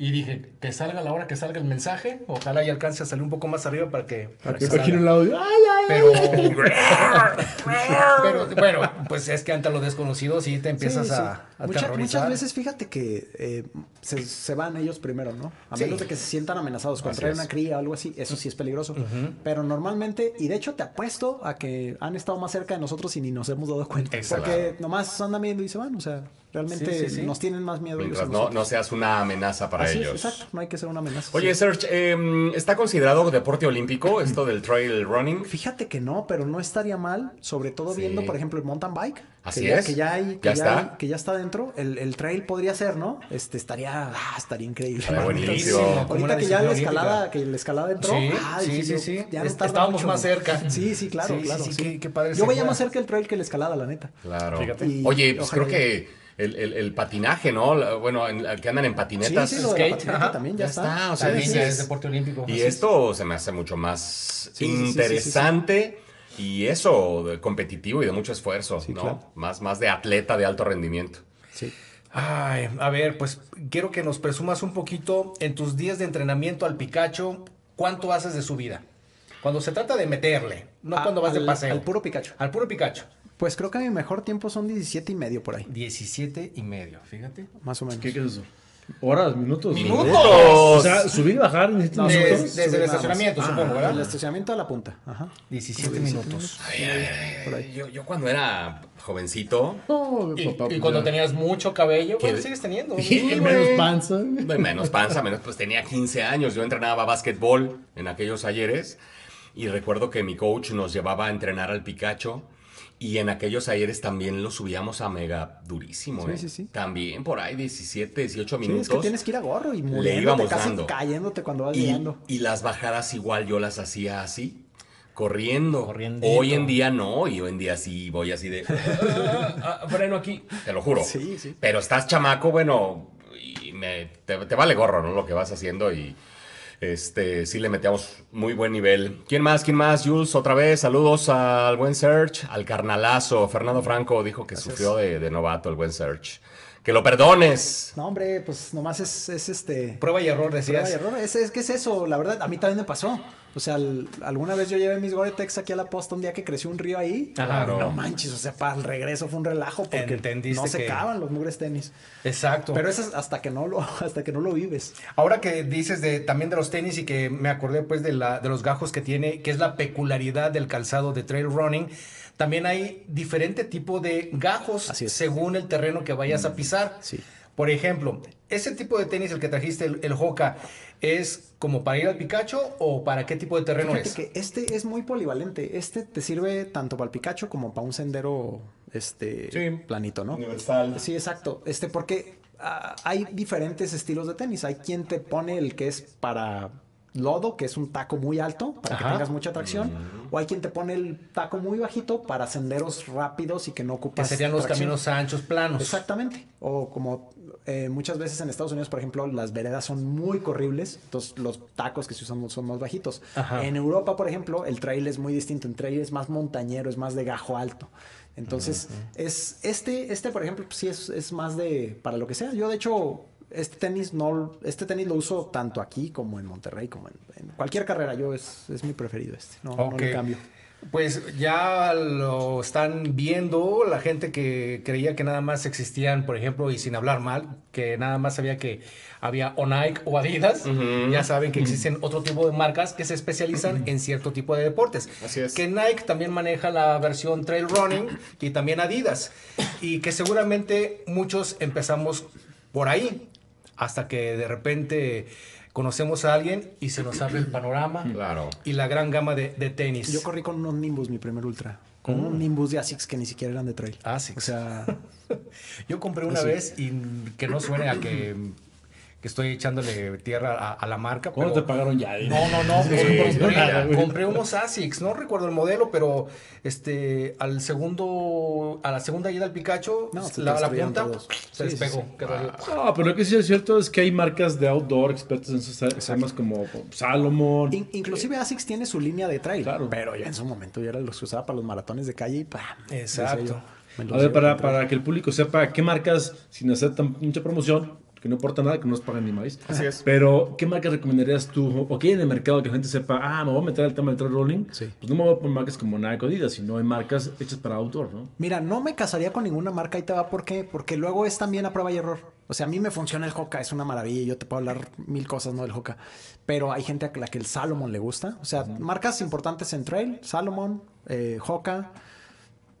Y dije, que salga a la hora que salga el mensaje, ojalá y alcance a salir un poco más arriba para que... Para que imagino ¡ay, ay! Pero, pero bueno, pues es que ante lo desconocido sí te empiezas Sí, sí. a, a Mucha- muchas veces, fíjate que eh, se, se van ellos primero, ¿no? A Sí. menos de que se sientan amenazados traer es. una cría o algo así, eso sí es peligroso. Pero normalmente, y de hecho te apuesto a que han estado más cerca de nosotros y ni nos hemos dado cuenta. Exacto. Porque nomás andan viendo y se van, o sea, realmente Sí, sí, sí. nos tienen más miedo ellos Mientras a no, no seas una amenaza para Así es, ellos. exacto, no hay que ser una amenaza. Oye, Sí. Serge, eh, ¿está considerado deporte olímpico esto del trail running? Fíjate que no, pero no estaría mal, sobre todo Sí. viendo, por ejemplo, el mountain bike. Así que ya, es. Que ya, hay, que Ya ya, está. hay- que ya está dentro. El, el trail podría ser, ¿no? Este estaría, ah, estaría increíble. Estaría buenísimo. Como Ahorita que ya la escalada, que la escalada entró. Sí, ah, sí, sí. Ya no Es- estábamos mucho. más cerca. Sí, sí, claro, claro. sí, sí. qué- qué padre Yo veía más cerca el trail que la escalada, la neta. Claro. Fíjate. Oye, pues creo que el, el- el patinaje, ¿no? La- Bueno, en- que andan en patinetas. Sí, sí, lo de la Skate, ajá. también ya, Ya está. está, o sea, También sí, ya es- deporte olímpico. Y esto se me hace mucho más Sí, sí, sí, sí, sí, interesante y eso, de competitivo y de mucho esfuerzo, ¿no? claro. Más, más de atleta de alto rendimiento. Sí. Ay, a ver, pues quiero que nos presumas un poquito en tus días de entrenamiento al Picacho, ¿cuánto haces de su vida? Cuando se trata de meterle, no Ah, cuando vas de paseo. al puro Pikachu. Al puro Picacho. Pues creo que mi mejor tiempo son 17 y medio por ahí, 17 y medio, fíjate. más o menos. ¿Qué, qué es eso? ¿Horas? ¿Minutos? ¡Minutos! O sea, subir y bajar No, De- minutos. desde el más. estacionamiento, supongo, ¿verdad? El estacionamiento a la punta. Ajá. 17 minutos. Por ahí. Yo, yo cuando era jovencito, No, Y, papá, y pues cuando ya. tenías mucho cabello, ¿Qué? pues sigues teniendo. Y menos panza. menos panza, menos, pues tenía 15 años. Yo entrenaba básquetbol en aquellos ayeres y recuerdo que mi coach nos llevaba a entrenar al Picacho Y en aquellos ayeres también lo subíamos a mega durísimo. Sí, ¿eh? sí, sí. También por ahí 17, 18 Sí, minutos. es que tienes que ir a gorro y le íbamos casi dando. cayéndote cuando vas Y, llegando. y las bajadas igual yo las hacía así, corriendo. Corriendito. Hoy en día no, y hoy en día sí voy así de... "Ah, ah, freno aquí, te lo juro. Sí, sí. Pero estás chamaco, bueno, y me- te, te vale gorro, ¿no? Lo que vas haciendo y... Este, sí le metíamos muy buen nivel. ¿Quién más? ¿Quién más? Jules, otra vez. Saludos al buen Search, al carnalazo. Fernando Franco dijo que sufrió de, de novato el buen Search. Que lo perdones. No, hombre, pues nomás es, es este. Prueba y error, decías. Prueba y error. Es, es que es eso, la verdad, a mí también me pasó. O sea, al- alguna vez yo llevé mis Gore-Tex aquí a la posta un día que creció un río ahí. Claro. No manches, o sea, para el regreso fue un relajo porque Entendiste no que- secaban los mugres tenis. Exacto. Pero eso es hasta que no lo, hasta que no lo vives. Ahora que dices de, también de los tenis y que me acordé pues de, la, de los gajos que tiene, que es la peculiaridad del calzado de trail running, también hay diferente tipo de gajos según el terreno que vayas a pisar. Por ejemplo, ese tipo de tenis, el que trajiste, el, el Hoka, ¿es como para ir al Picacho o para qué tipo de terreno Fíjate es? que este es muy polivalente. Este te sirve tanto para el Picacho como para un sendero este planito, ¿no? Universal. Sí, exacto. Este, porque ah, hay diferentes estilos de tenis. Hay quien te pone el que es para lodo, que es un taco muy alto, para que tengas mucha tracción. O hay quien te pone el taco muy bajito para senderos rápidos y que no Que ocupas serían los tracción. caminos anchos, planos. Exactamente. O como eh, muchas veces en Estados Unidos, por ejemplo, las veredas son muy corribles, entonces los tacos que se usan son más bajitos. Ajá. En Europa, por ejemplo, el trail es muy distinto. El trail es más montañero, es más de gajo alto. Entonces, es este, este, por ejemplo, pues, sí es, es más de para lo que sea. Yo, de hecho, este tenis no, este tenis lo uso tanto aquí como en Monterrey, como en, en cualquier carrera. Yo es, es mi preferido este. No, no Ok. le cambio. Pues ya lo están viendo la gente que creía que nada más existían, por ejemplo, y sin hablar mal, que nada más sabía que había o Nike o Adidas. Ya saben que existen otro tipo de marcas que se especializan en cierto tipo de deportes. Así es. Que Nike también maneja la versión trail running y también Adidas. Y que seguramente muchos empezamos por ahí hasta que de repente conocemos a alguien y se nos abre el panorama Claro. y la gran gama de, de tenis. Yo corrí con unos Nimbus mi primer ultra. Con un Nimbus de Asics que ni siquiera eran de trail. Asics. O sea, Yo compré una Así. vez y que no suene a que, que estoy echándole tierra a, a la marca. ¿Cuándo pero- te pagaron ya? No, no, no. Sí, pues, sí, compré, nada, güey. compré unos Asics, no recuerdo el modelo, pero este al segundo, a la segunda ida al Picacho, No, se la, la punta todos. se Sí, despegó. ahí. No, pero lo que sí es cierto es que hay marcas de outdoor expertas en esos temas como Salomon. in- inclusive Asics tiene su línea de trail. Pero yo en su momento yo era los que usaba para los maratones de calle y ¡pam! Exacto. A ver, para, para que el público sepa qué marcas, sin hacer tan mucha promoción, que no importa nada, que no nos pagan ni más. Así es. Pero, ¿qué marcas recomendarías tú? O que hay en el mercado que la gente sepa, ah, me voy a meter al tema del trail rolling. Pues no me voy a poner marcas como Nike o Adidas, sino hay marcas hechas para outdoor, ¿no? Mira, no me casaría con ninguna marca, ahí te va, ¿por qué? Porque luego es también a prueba y error. O sea, a mí me funciona el Hoka, es una maravilla, yo te puedo hablar mil cosas, ¿no? Del Hoka. Pero hay gente a la que el Salomon le gusta. O sea, marcas importantes en trail, Salomon, eh, Hoka,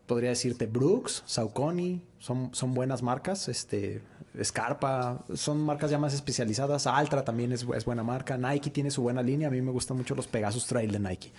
podría decirte Brooks, Saucony, son, son buenas marcas, este, Scarpa, son marcas ya más especializadas. Altra también es, es buena marca. Nike tiene su buena línea, a mí me gustan mucho los Pegasus Trail de Nike.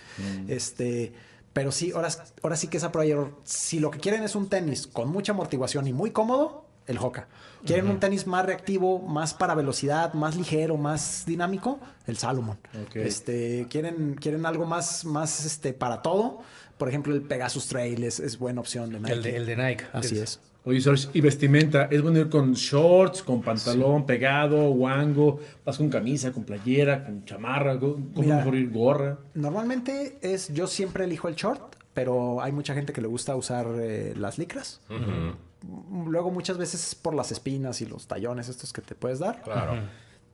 Este, pero sí, ahora, ahora sí que esa error. Si lo que quieren es un tenis con mucha amortiguación y muy cómodo, el Hoka. Quieren un tenis más reactivo, más para velocidad, más ligero, más dinámico, el Salomon. Este, quieren, quieren algo más, más este, para todo. Por ejemplo, el Pegasus Trail es, es buena opción de Nike. El de, el de Nike. Así es. Oye, Serge, y vestimenta, ¿es bueno ir con shorts, con pantalón pegado, guango? ¿Vas con camisa, con playera, con chamarra? ¿Cómo Mira. mejor ir gorra? Normalmente es, yo siempre elijo el short, pero hay mucha gente que le gusta usar eh, las licras. Luego muchas veces es por las espinas y los tallones estos que te puedes dar. Claro.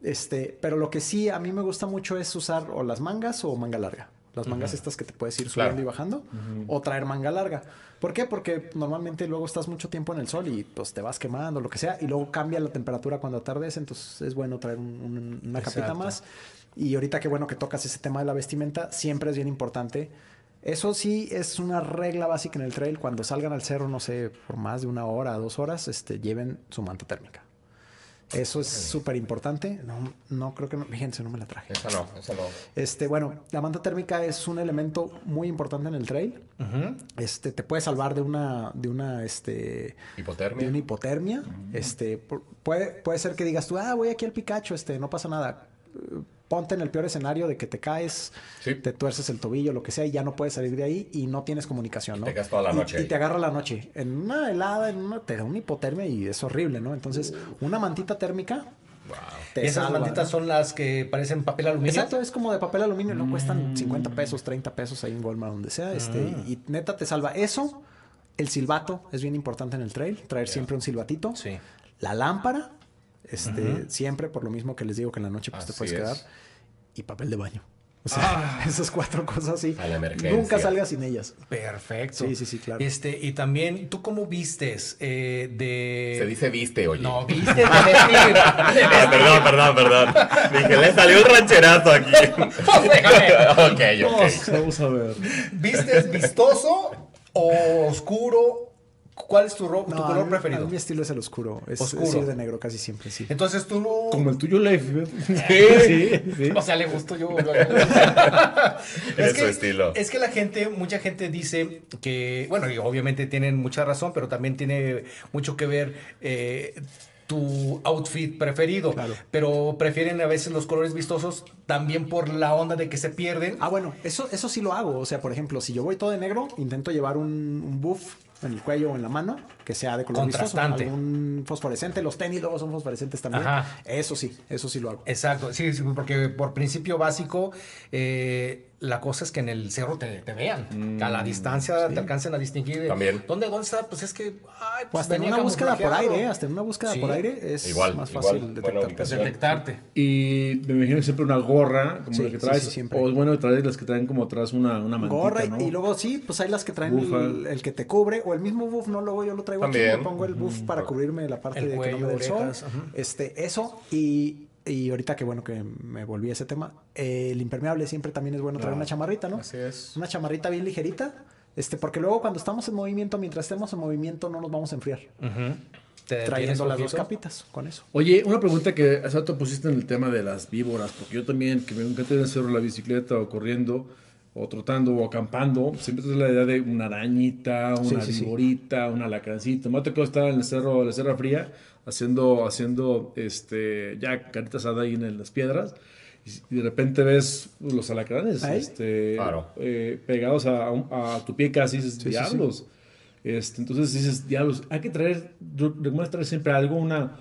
Este, pero lo que sí a mí me gusta mucho es usar o las mangas o manga larga. Las mangas estas que te puedes ir Claro. subiendo y bajando. O traer manga larga. ¿Por qué? Porque normalmente luego estás mucho tiempo en el sol y pues te vas quemando, lo que sea. Y luego cambia la temperatura cuando atardece. Entonces es bueno traer un- un- una capita Exacto. más. Y ahorita que bueno que tocas ese tema de la vestimenta, siempre es bien importante. Eso sí es una regla básica en el trail. Cuando salgan al cerro, no sé, por más de una hora, dos horas, este, lleven su manta térmica. Eso es súper importante. No, no creo que no. Fíjense, no me la traje. Esa no, esa no. Este, bueno, la manta térmica es un elemento muy importante en el trail. Este, te puede salvar de una, de una, este, Hipotermia. de una hipotermia. Este, puede, puede ser que digas tú, ah, voy aquí al Picacho, este, no pasa nada. Ponte en el peor escenario de que te caes, te tuerces el tobillo, lo que sea, y ya no puedes salir de ahí y no tienes comunicación, ¿no? te quedas toda la Y- noche Y, ahí. te agarra la noche. En una helada, en una, te da una hipotermia y es horrible, ¿no? Entonces, una mantita térmica. te Y esas salva. mantitas son las que parecen papel aluminio. Exacto, es como de papel aluminio, no Mm. cuestan 50 pesos, 30 pesos ahí en Walmart, donde sea, este, Ah. y neta te salva eso. El silbato es bien importante en el trail, traer siempre un silbatito. La lámpara, este, siempre por lo mismo que les digo que en la noche pues, te puedes es. quedar. Y papel de baño. O sea, esas cuatro cosas sí. A la emergencia. Nunca salgas sin ellas. Perfecto. Sí, sí, sí, claro. Este, y también, ¿tú cómo vistes eh, de. Se dice viste, oye. No, vistes de vestir. Ah, perdón, perdón, perdón. Dije, le salió un rancherazo aquí. déjame. ok, ok. Vamos a ver. ¿Vistes vistoso o oscuro? ¿Cuál es tu, ro- tu No, a color mí- preferido? mi estilo es el oscuro. Es, Oscuro. es ir de negro casi siempre, sí. Entonces tú no. Como el tuyo, Leif. Sí. sí. O sea, le gustó yo. Es que, su estilo. Es que la gente, mucha gente dice que, bueno, y obviamente tienen mucha razón, pero también tiene mucho que ver eh, tu outfit preferido. Pero prefieren a veces los colores vistosos también por la onda de que se pierden. Ah, bueno, eso, eso sí lo hago. O sea, por ejemplo, si yo voy todo de negro, intento llevar un, un buff en el cuello o en la mano que sea de color vistoso. Contrastante. Algún fosforescente. Los tenis luego son fosforescentes también. Ajá. Eso sí, eso sí lo hago. Exacto, sí, sí, porque por principio básico, eh, la cosa es que en el cerro te, te vean. a la distancia te alcancen a distinguir. También. ¿Dónde, ¿Dónde está? Pues es que. Ay, O pues hasta en una búsqueda por aire, ¿eh? hasta en una búsqueda Sí. por aire es Igual, más fácil detectarte. Detectarte. Y me imagino siempre una gorra, como Sí, la que traes. sí, siempre. O es bueno traer las que traen como atrás una, una mantita, Gorra y, ¿no? y luego sí, pues hay las que traen el, el que te cubre o el mismo buff, no luego yo lo traigo También. me pongo el buff para cubrirme la parte El de que no me dé el sol. Este, eso y, y ahorita que bueno que me volví a ese tema, eh, el impermeable siempre también es bueno traer una chamarrita, ¿no? Así es. Una chamarrita bien ligerita, este, porque luego cuando estamos en movimiento, mientras estemos en movimiento no nos vamos a enfriar. Te Trayendo las dos capitas con eso. Oye, una pregunta que hace rato pusiste en el tema de las víboras, porque yo también, que me encanta hacer la bicicleta o corriendo, o trotando o acampando, siempre es la idea de una arañita, una Sí, sí, una lacrancita. Me ha tocado estar en el cerro, en la Sierra Fría, haciendo, haciendo este, ya carita asada ahí en las piedras, y de repente ves los alacranes este, Claro. eh, pegados a, a tu pie casi, dices, Sí, sí, sí. diablos. Este, entonces dices, diablos, hay que traer, recomiendo traer siempre algo, una,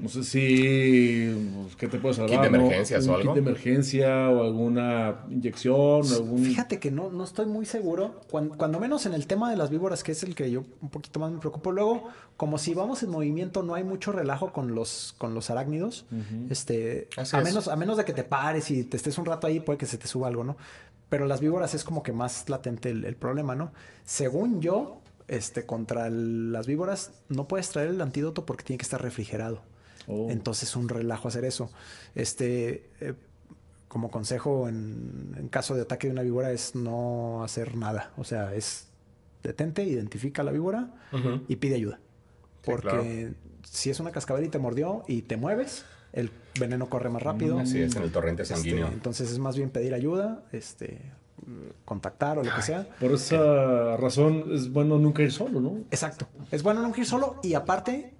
no sé si, pues, ¿qué te puede salvar? Kit de no? Un o algo. kit de emergencia o alguna inyección, algún... Fíjate que no, no estoy muy seguro, cuando, cuando menos en el tema de las víboras, que es el que yo un poquito más me preocupo. Luego, como si vamos en movimiento, no hay mucho relajo con los, con los arácnidos. este, Así a, es. menos, a menos de que te pares y te estés un rato ahí, puede que se te suba algo, ¿no? Pero las víboras es como que más latente el, el problema, ¿no? Según yo, este, contra el- las víboras, no puedes traer el antídoto porque tiene que estar refrigerado. Oh. Entonces, un relajo hacer eso. Este, eh, como consejo en, en caso de ataque de una víbora es no hacer nada. O sea, es detente, identifica la víbora y pide ayuda. Sí, Porque claro. si es una cascabel y te mordió y te mueves, el veneno corre más rápido. Así es, en el torrente Este, sanguíneo. entonces es más bien pedir ayuda, este, contactar o lo que sea. Por esa razón es bueno nunca ir solo, ¿no? Exacto. Es bueno no ir solo y aparte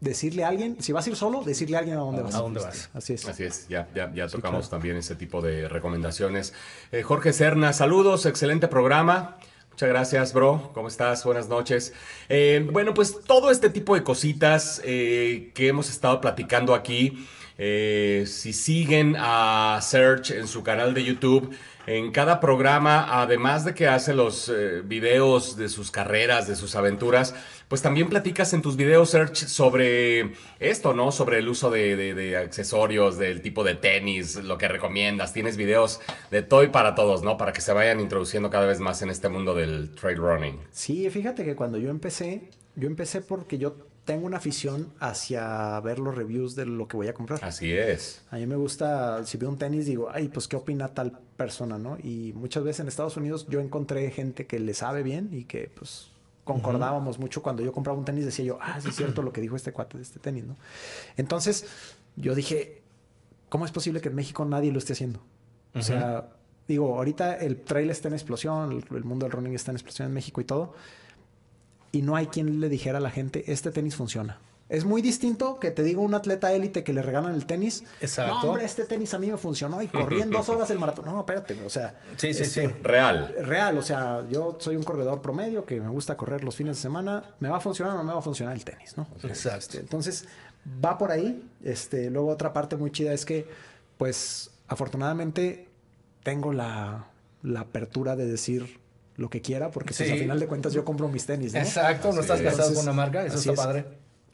decirle a alguien, si vas a ir solo, decirle a alguien a dónde vas. ¿A dónde vas? Así es. Así es, ya, ya, ya tocamos claro. también ese tipo de recomendaciones. Eh, Jorge Serna, saludos, excelente programa. Muchas gracias, bro. ¿Cómo estás? Buenas noches. Eh, bueno, pues todo este tipo de cositas eh, que hemos estado platicando aquí, eh, si siguen a Search en su canal de YouTube, en cada programa, además de que hace los eh, videos de sus carreras, de sus aventuras, pues también platicas en tus videos, Search, sobre esto, ¿no? Sobre el uso de, accesorios, del tipo de tenis, lo que recomiendas. Tienes videos de toy para todos, ¿no? Para que se vayan introduciendo cada vez más en este mundo del trail running. Sí, fíjate que cuando yo empecé, yo empecé porque yo tengo una afición hacia ver los reviews de lo que voy a comprar. Así es. A mí me gusta, si veo un tenis, digo, ay, pues qué opina tal persona, ¿no? Y muchas veces en Estados Unidos yo encontré gente que le sabe bien y que pues concordábamos mucho. Cuando yo compraba un tenis decía yo, ah, sí es cierto lo que dijo este cuate de este tenis, ¿no? Entonces yo dije, ¿cómo es posible que en México nadie lo esté haciendo? O sea, digo, ahorita el trail está en explosión, el, el mundo del running está en explosión en México y todo. Y no hay quien le dijera a la gente, este tenis funciona. Es muy distinto que te diga un atleta élite que le regalan el tenis. Exacto. No, hombre, este tenis a mí me funcionó y corrí en dos horas el maratón. No, espérate, o sea. Sí, sí, este, sí. Real. Real, o sea, yo soy un corredor promedio que me gusta correr los fines de semana. ¿Me va a funcionar o no me va a funcionar el tenis, no? Exacto. Este, entonces, va por ahí. Este, luego otra parte muy chida es que, pues, afortunadamente tengo la, la apertura de decir lo que quiera, porque pues, Sí. a final de cuentas yo compro mis tenis, ¿no? Exacto, no estás es. casado con Entonces, una marca, eso así está es. padre.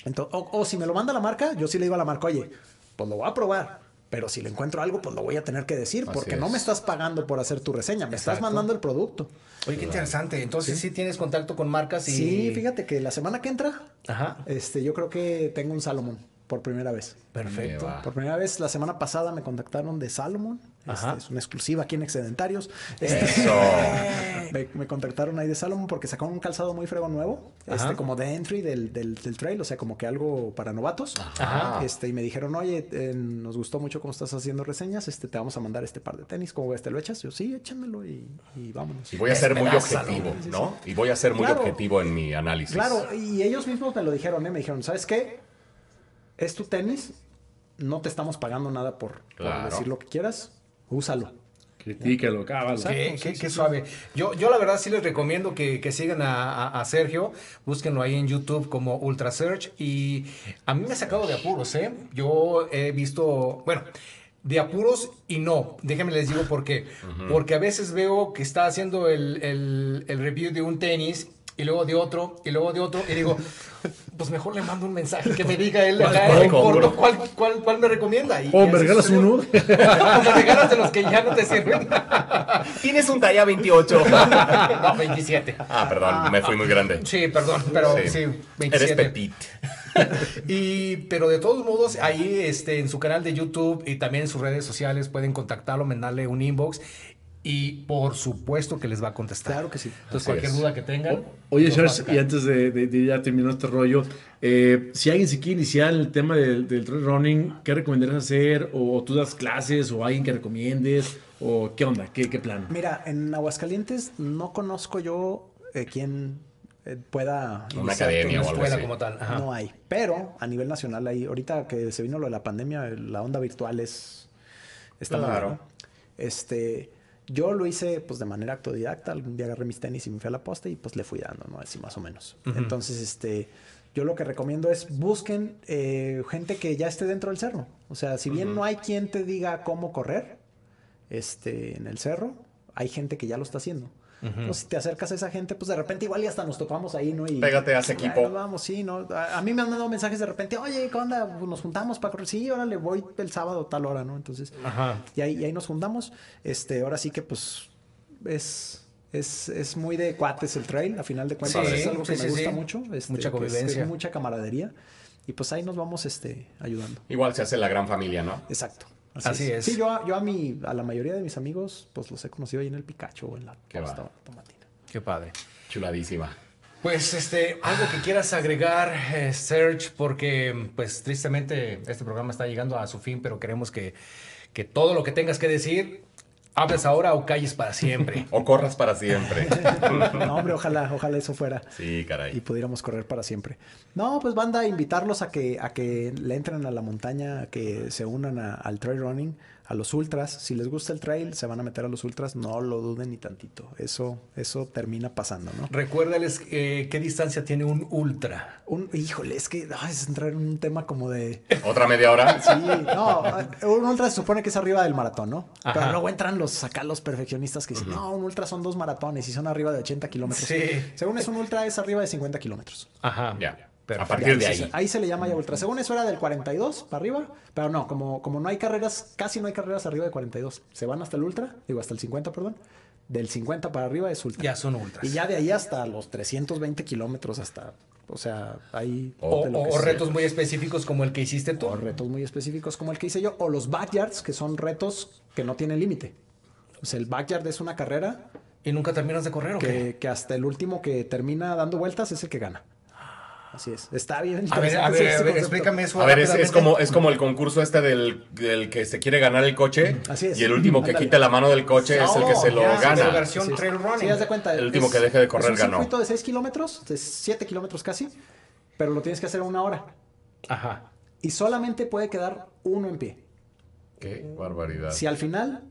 Ento- o, o si me lo manda la marca, yo sí le digo a la marca, oye, pues lo voy a probar. Pero si le encuentro algo, pues lo voy a tener que decir, porque no me estás pagando por hacer tu reseña, me estás mandando el producto. Oye, qué interesante. Entonces sí, tienes contacto con marcas y... Sí, fíjate que la semana que entra, Ajá. este, yo creo que tengo un Salomón por primera vez. Perfecto. Por primera vez, la semana pasada me contactaron de Salomon. Este, es una exclusiva aquí en Excedentarios. Este, Eso. me, me contactaron ahí de Salomon porque sacaron un calzado muy fregón nuevo. Ajá. Este, como de entry del, del, del trail, o sea, como que algo para novatos. Ajá. Este, y me dijeron, oye, eh, nos gustó mucho cómo estás haciendo reseñas. Este, te vamos a mandar este par de tenis. ¿Cómo ves? ¿Te lo echas? Yo, sí, échamelo y, y vámonos. Y voy a ser muy objetivo, ¿no? Y voy a ser muy Claro. objetivo en mi análisis. Claro, y ellos mismos me lo dijeron, ¿eh? me dijeron, ¿sabes qué? Es tu tenis, no te estamos pagando nada por, decir lo que quieras, úsalo. Critícalo, cábalo. Qué, qué- qué suave. Yo, yo la verdad sí les recomiendo que, que sigan a, a- a Sergio, búsquenlo ahí en YouTube como Ultra Search y a mí me ha sacado de apuros, ¿eh? Yo he visto, bueno, de apuros y no, déjenme les digo por qué. Porque a veces veo que está haciendo el, el- el review de un tenis y luego de otro y luego de otro y digo, pues mejor le mando un mensaje que me diga él ¿Cuál- acá cuál en corto compro? cuál, cuál, cuál me recomienda. Y, O y me regalas uno. o me regalas de los que ya no te sirven. Tienes un talla 28. No, 27. ah, perdón, me fui muy grande. Sí, perdón, pero sí, Sí. 27. Eres petit. Y, pero de todos modos, ahí este, en su canal de YouTube y también en sus redes sociales pueden contactarlo, mandarle un inbox y por supuesto que les va a contestar. Claro que sí. Entonces, Así cualquier es. duda que tengan. Oye, Charles, y antes de, de- de ya terminar este rollo, eh, si alguien se quiere iniciar el tema del, del trail running, ¿qué recomendarías hacer? ¿O tú das clases? ¿O alguien que recomiendes? ¿O qué onda? ¿Qué, qué plan? Mira, en Aguascalientes no conozco yo eh, quién eh, pueda... Una academia o algo escuela así. como tal. Ajá. No hay. Pero a nivel nacional hay, ahorita que se vino lo de la pandemia, la onda virtual es está Claro. Este, yo lo hice pues de manera autodidacta, algún día agarré mis tenis y me fui a la posta y pues le fui dando, ¿no? Así más o menos. Entonces, este, yo lo que recomiendo es busquen eh, gente que ya esté dentro del cerro. O sea, si bien no hay quien te diga cómo correr, este, en el cerro, hay gente que ya lo está haciendo. Entonces, si te acercas a esa gente, pues de repente igual y hasta nos topamos ahí, ¿no? Y, Pégate a ese equipo. vamos, sí, ¿no? A, a mí me han mandado mensajes de repente, oye, ¿qué onda? Pues Nos juntamos para correr. Sí, órale, voy el sábado a tal hora, ¿no? Entonces, Ajá. y ahí, y ahí nos juntamos. Este, ahora sí que pues es, es, es muy de cuates el trail, a final de cuentas Sí, es algo que sí, me gusta sí. mucho. este, Mucha que es- convivencia. mucha camaradería. Y pues ahí nos vamos este, ayudando. Igual se hace la gran familia, ¿no? Exacto. Así es. Sí, yo, a- yo a, mi, a la mayoría de mis amigos, pues los he conocido ahí en el Picacho o en la Qué Costa. Tomatina. Qué padre. Chuladísima. Pues este, algo que quieras agregar, eh, Serge, porque pues tristemente este programa está llegando a su fin, pero queremos que, que todo lo que tengas que decir, hables ahora o calles para siempre. O corras para siempre. No, hombre, ojalá, ojalá eso fuera. Sí, y caray. pudiéramos correr para siempre. No, pues banda, invitarlos a que, a que le entren a la montaña, a que se unan a- al trail running, a los ultras. Si les gusta el trail, se van a meter a los ultras, no lo duden ni tantito. Eso, eso termina pasando, ¿no? Recuérdales eh, qué distancia tiene un ultra. Un, híjole, es que ay, es entrar en un tema como de. ¿Otra media hora? Sí, no, un ultra se supone que es arriba del maratón, ¿no? Ajá. Pero luego entran los acá los perfeccionistas que dicen, no, un ultra son dos maratones y son arriba de 80 kilómetros. Sí. Según es un ultra es arriba de 50 kilómetros. Ajá. Ya. Perfecto. A partir de ahí, se- ahí. se le llama ya ultra. Según eso era del 42 para arriba, pero no, como, como no hay carreras, casi no hay carreras arriba de 42. Se van hasta el ultra, digo hasta el 50, perdón. Del 50 para arriba es ultra. Ya son ultras. Y ya de ahí hasta los 320 kilómetros hasta, o sea, hay O, retos muy específicos como el que hiciste tú. O retos muy específicos como el que hice yo, o los backyards, que son retos que no tienen límite. O sea, el backyard es una carrera ¿Y nunca terminas de correr o qué? que, que hasta el último que termina dando vueltas es el que gana. Así es. Está bien. A ver, a ver, a ver, concepto. explícame eso. A ver, es, como, es como el concurso este del, del que se quiere ganar el coche. Así es. Y el último que quita la mano del coche es el que se lo ya, gana. versión Sí, es- trail running. Sí, haz de cuenta. El último que deje de correr es un ganó. circuito de 6 kilómetros, de 7 kilómetros casi, pero lo tienes que hacer en una hora. Ajá. Y solamente puede quedar uno en pie. Qué barbaridad. Si al final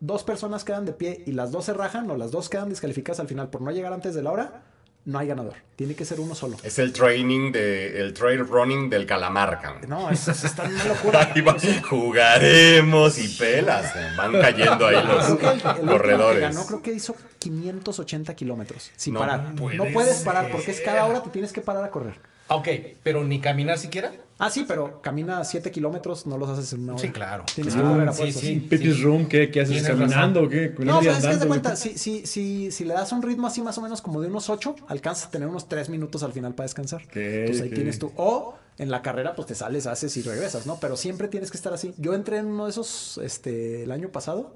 dos personas quedan de pie y las dos se rajan o las dos quedan descalificadas al final por no llegar antes de la hora, no hay ganador. Tiene que ser uno solo. Es el training de el trail running del Calamarca. No, es, es- está una locura. Ahí va, jugaremos y pelas. Van cayendo ahí los el, el corredores. ganó creo que hizo 580 kilómetros sin No parar. no puedes parar porque es cada hora te tienes que parar a correr. Ok, pero ni caminar siquiera. Ah, sí, pero camina 7 kilómetros, no los haces en una hora. Sí, claro. Tienes Ah, que correr a sí, sí. Pipis Room, ¿qué, qué haces caminando? razón. ¿Qué? No, ¿sabes qué? Haz de cuenta? Si, si, si, si le das un ritmo así más o menos como de unos 8, alcanzas a tener unos 3 minutos al final para descansar. ¿Qué? Entonces ahí ¿Qué? tienes tú. O en la carrera, pues te sales, haces y regresas, ¿no? Pero siempre tienes que estar así. Yo entré en uno de esos este, el año pasado,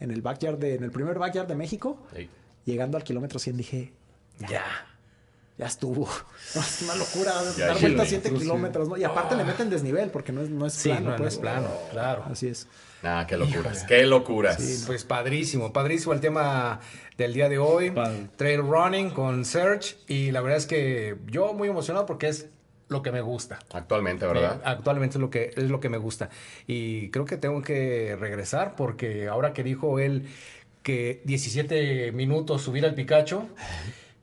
en el backyard de, en el primer backyard de México. Llegando al kilómetro 100 dije, Ya. ya estuvo. No, es una locura Ya, dar vueltas güey. 7 kilómetros, ¿no? Y aparte le meten desnivel porque no es, no es Sí, plano. no, no pues. es plano, claro. Así es. Ah, qué locuras. Qué locuras. Pues padrísimo, padrísimo el tema del día de hoy. Padre. Trail running con Search. Y la verdad es que yo muy emocionado porque es lo que me gusta. Actualmente, ¿verdad? Eh, actualmente es lo que es lo que me gusta. Y creo que tengo que regresar porque ahora que dijo él que 17 minutos subir al Picacho,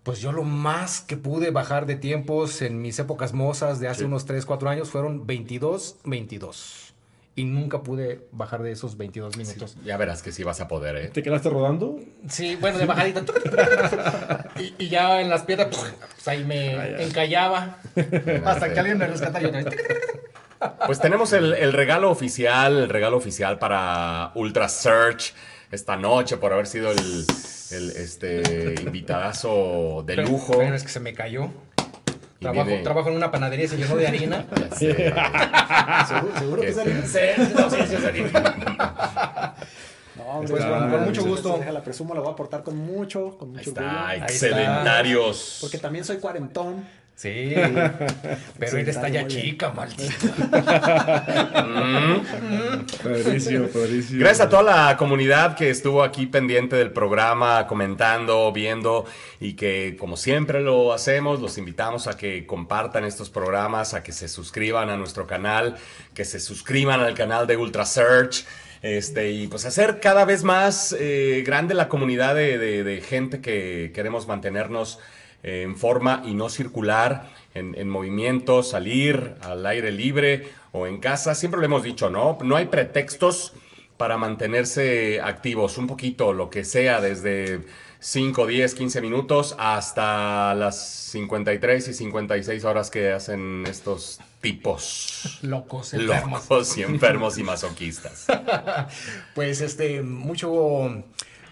pues yo lo más que pude bajar de tiempos en mis épocas mozas de hace Sí. unos 3, 4 años fueron 22, 22. Y nunca pude bajar de esos 22 minutos. Ya verás que sí vas a poder, ¿eh? ¿Te quedaste rodando? Sí, bueno, de bajadita. y, y ya en las piedras, pues ahí me encallaba. Hasta que alguien me rescata y otra vez. Pues tenemos el, el regalo oficial, el regalo oficial para Ultra Search esta noche por haber sido el, el, este invitadazo de Pero- lujo. Pero es que se me cayó. Trabajo, viene- trabajo en una panadería y se llenó de harina. Ya sé. ¿Seguro, seguro que es harina? Sí, no, sí, sí, es harina. No, hombre, Pues, no, con- mucho gusto. Déjala, presumo, la voy a aportar con mucho, con Ahí mucho está, orgullo. excedentarios. Porque también soy cuarentón. Sí, pero Sí, eres está bien. chica, maldito. Padrísimo. Gracias a toda la comunidad que estuvo aquí pendiente del programa, comentando, viendo y que como siempre lo hacemos, los invitamos a que compartan estos programas, a que se suscriban a nuestro canal, que se suscriban al canal de Ultra Search. Este, y pues hacer cada vez más eh, grande la comunidad de, de- de gente que queremos mantenernos eh, en forma y no circular, en, en movimiento, salir al aire libre o en casa. Siempre lo hemos dicho, ¿no? No hay pretextos para mantenerse activos, un poquito, lo que sea, desde 5, 10, 15 minutos hasta las 53 y 56 horas que hacen estos tipos Locos, enfermos. locos y enfermos y masoquistas. Pues este, mucho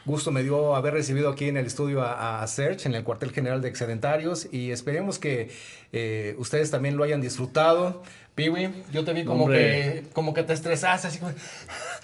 gusto me dio haber recibido aquí en el estudio a, a en el cuartel general de Excedentarios, y esperemos que eh, ustedes también lo hayan disfrutado. Piwi, yo te vi como Hombre. que, como que te estresaste, así como...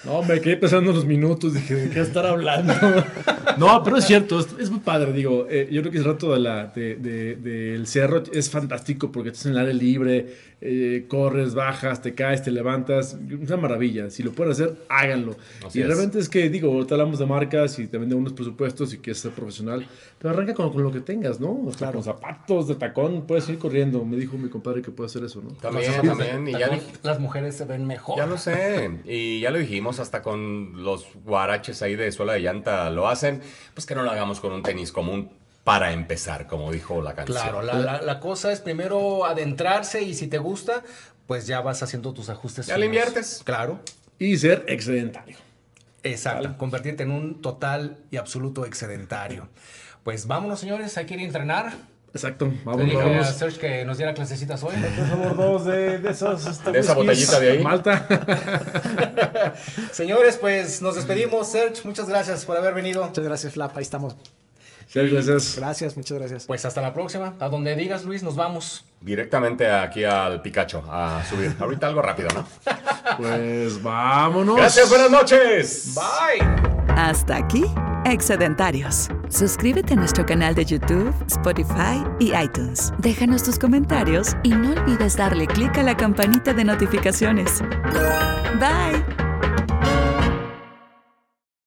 No, me quedé pensando los minutos, dije, ¿de qué estar hablando? no, pero es cierto, es, es muy padre, digo, eh, yo creo que el rato de la, de, de- del cerro es fantástico porque estás en el aire libre, eh, corres, bajas, te caes, te levantas, es una maravilla, si lo pueden hacer, háganlo. Así y es. realmente es que, digo, ahorita hablamos de marcas y también de unos presupuestos y quieres ser profesional, pero arranca con, con lo que tengas, ¿no? O sea, con zapatos de tacón, puedes ir corriendo, me dijo mi compadre que puede hacer eso, ¿no? También, también, y ya las- mujeres se ven mejor. Ya lo sé, y ya lo dijimos, hasta con los guaraches ahí de suela de llanta lo hacen, pues que no lo hagamos con un tenis común para empezar, como dijo la canción. Claro, la, la- la cosa es primero adentrarse y si te gusta, pues ya vas haciendo tus ajustes. Ya le inviertes. Claro. Y ser excedentario. Exacto, convertirte en un total y absoluto excedentario. Pues vámonos, señores, hay que ir a entrenar. Exacto, Le vamos, dije a vamos. Serge que nos diera clasecitas hoy. Favor, dos de, de esos. este, De esa botellita de ahí. Malta. Señores, pues nos despedimos. Serge, muchas gracias por haber venido. Muchas gracias, Flap. Ahí estamos. Sí, gracias. Gracias, muchas gracias. Pues hasta la próxima. A donde digas, Luis, nos vamos. Directamente aquí al Picacho a subir. Ahorita algo rápido, ¿no? Pues vámonos. Gracias, buenas noches. Bye. Hasta aquí, Excedentarios. Suscríbete a nuestro canal de YouTube, Spotify y iTunes. Déjanos tus comentarios y no olvides darle clic a la campanita de notificaciones. Bye.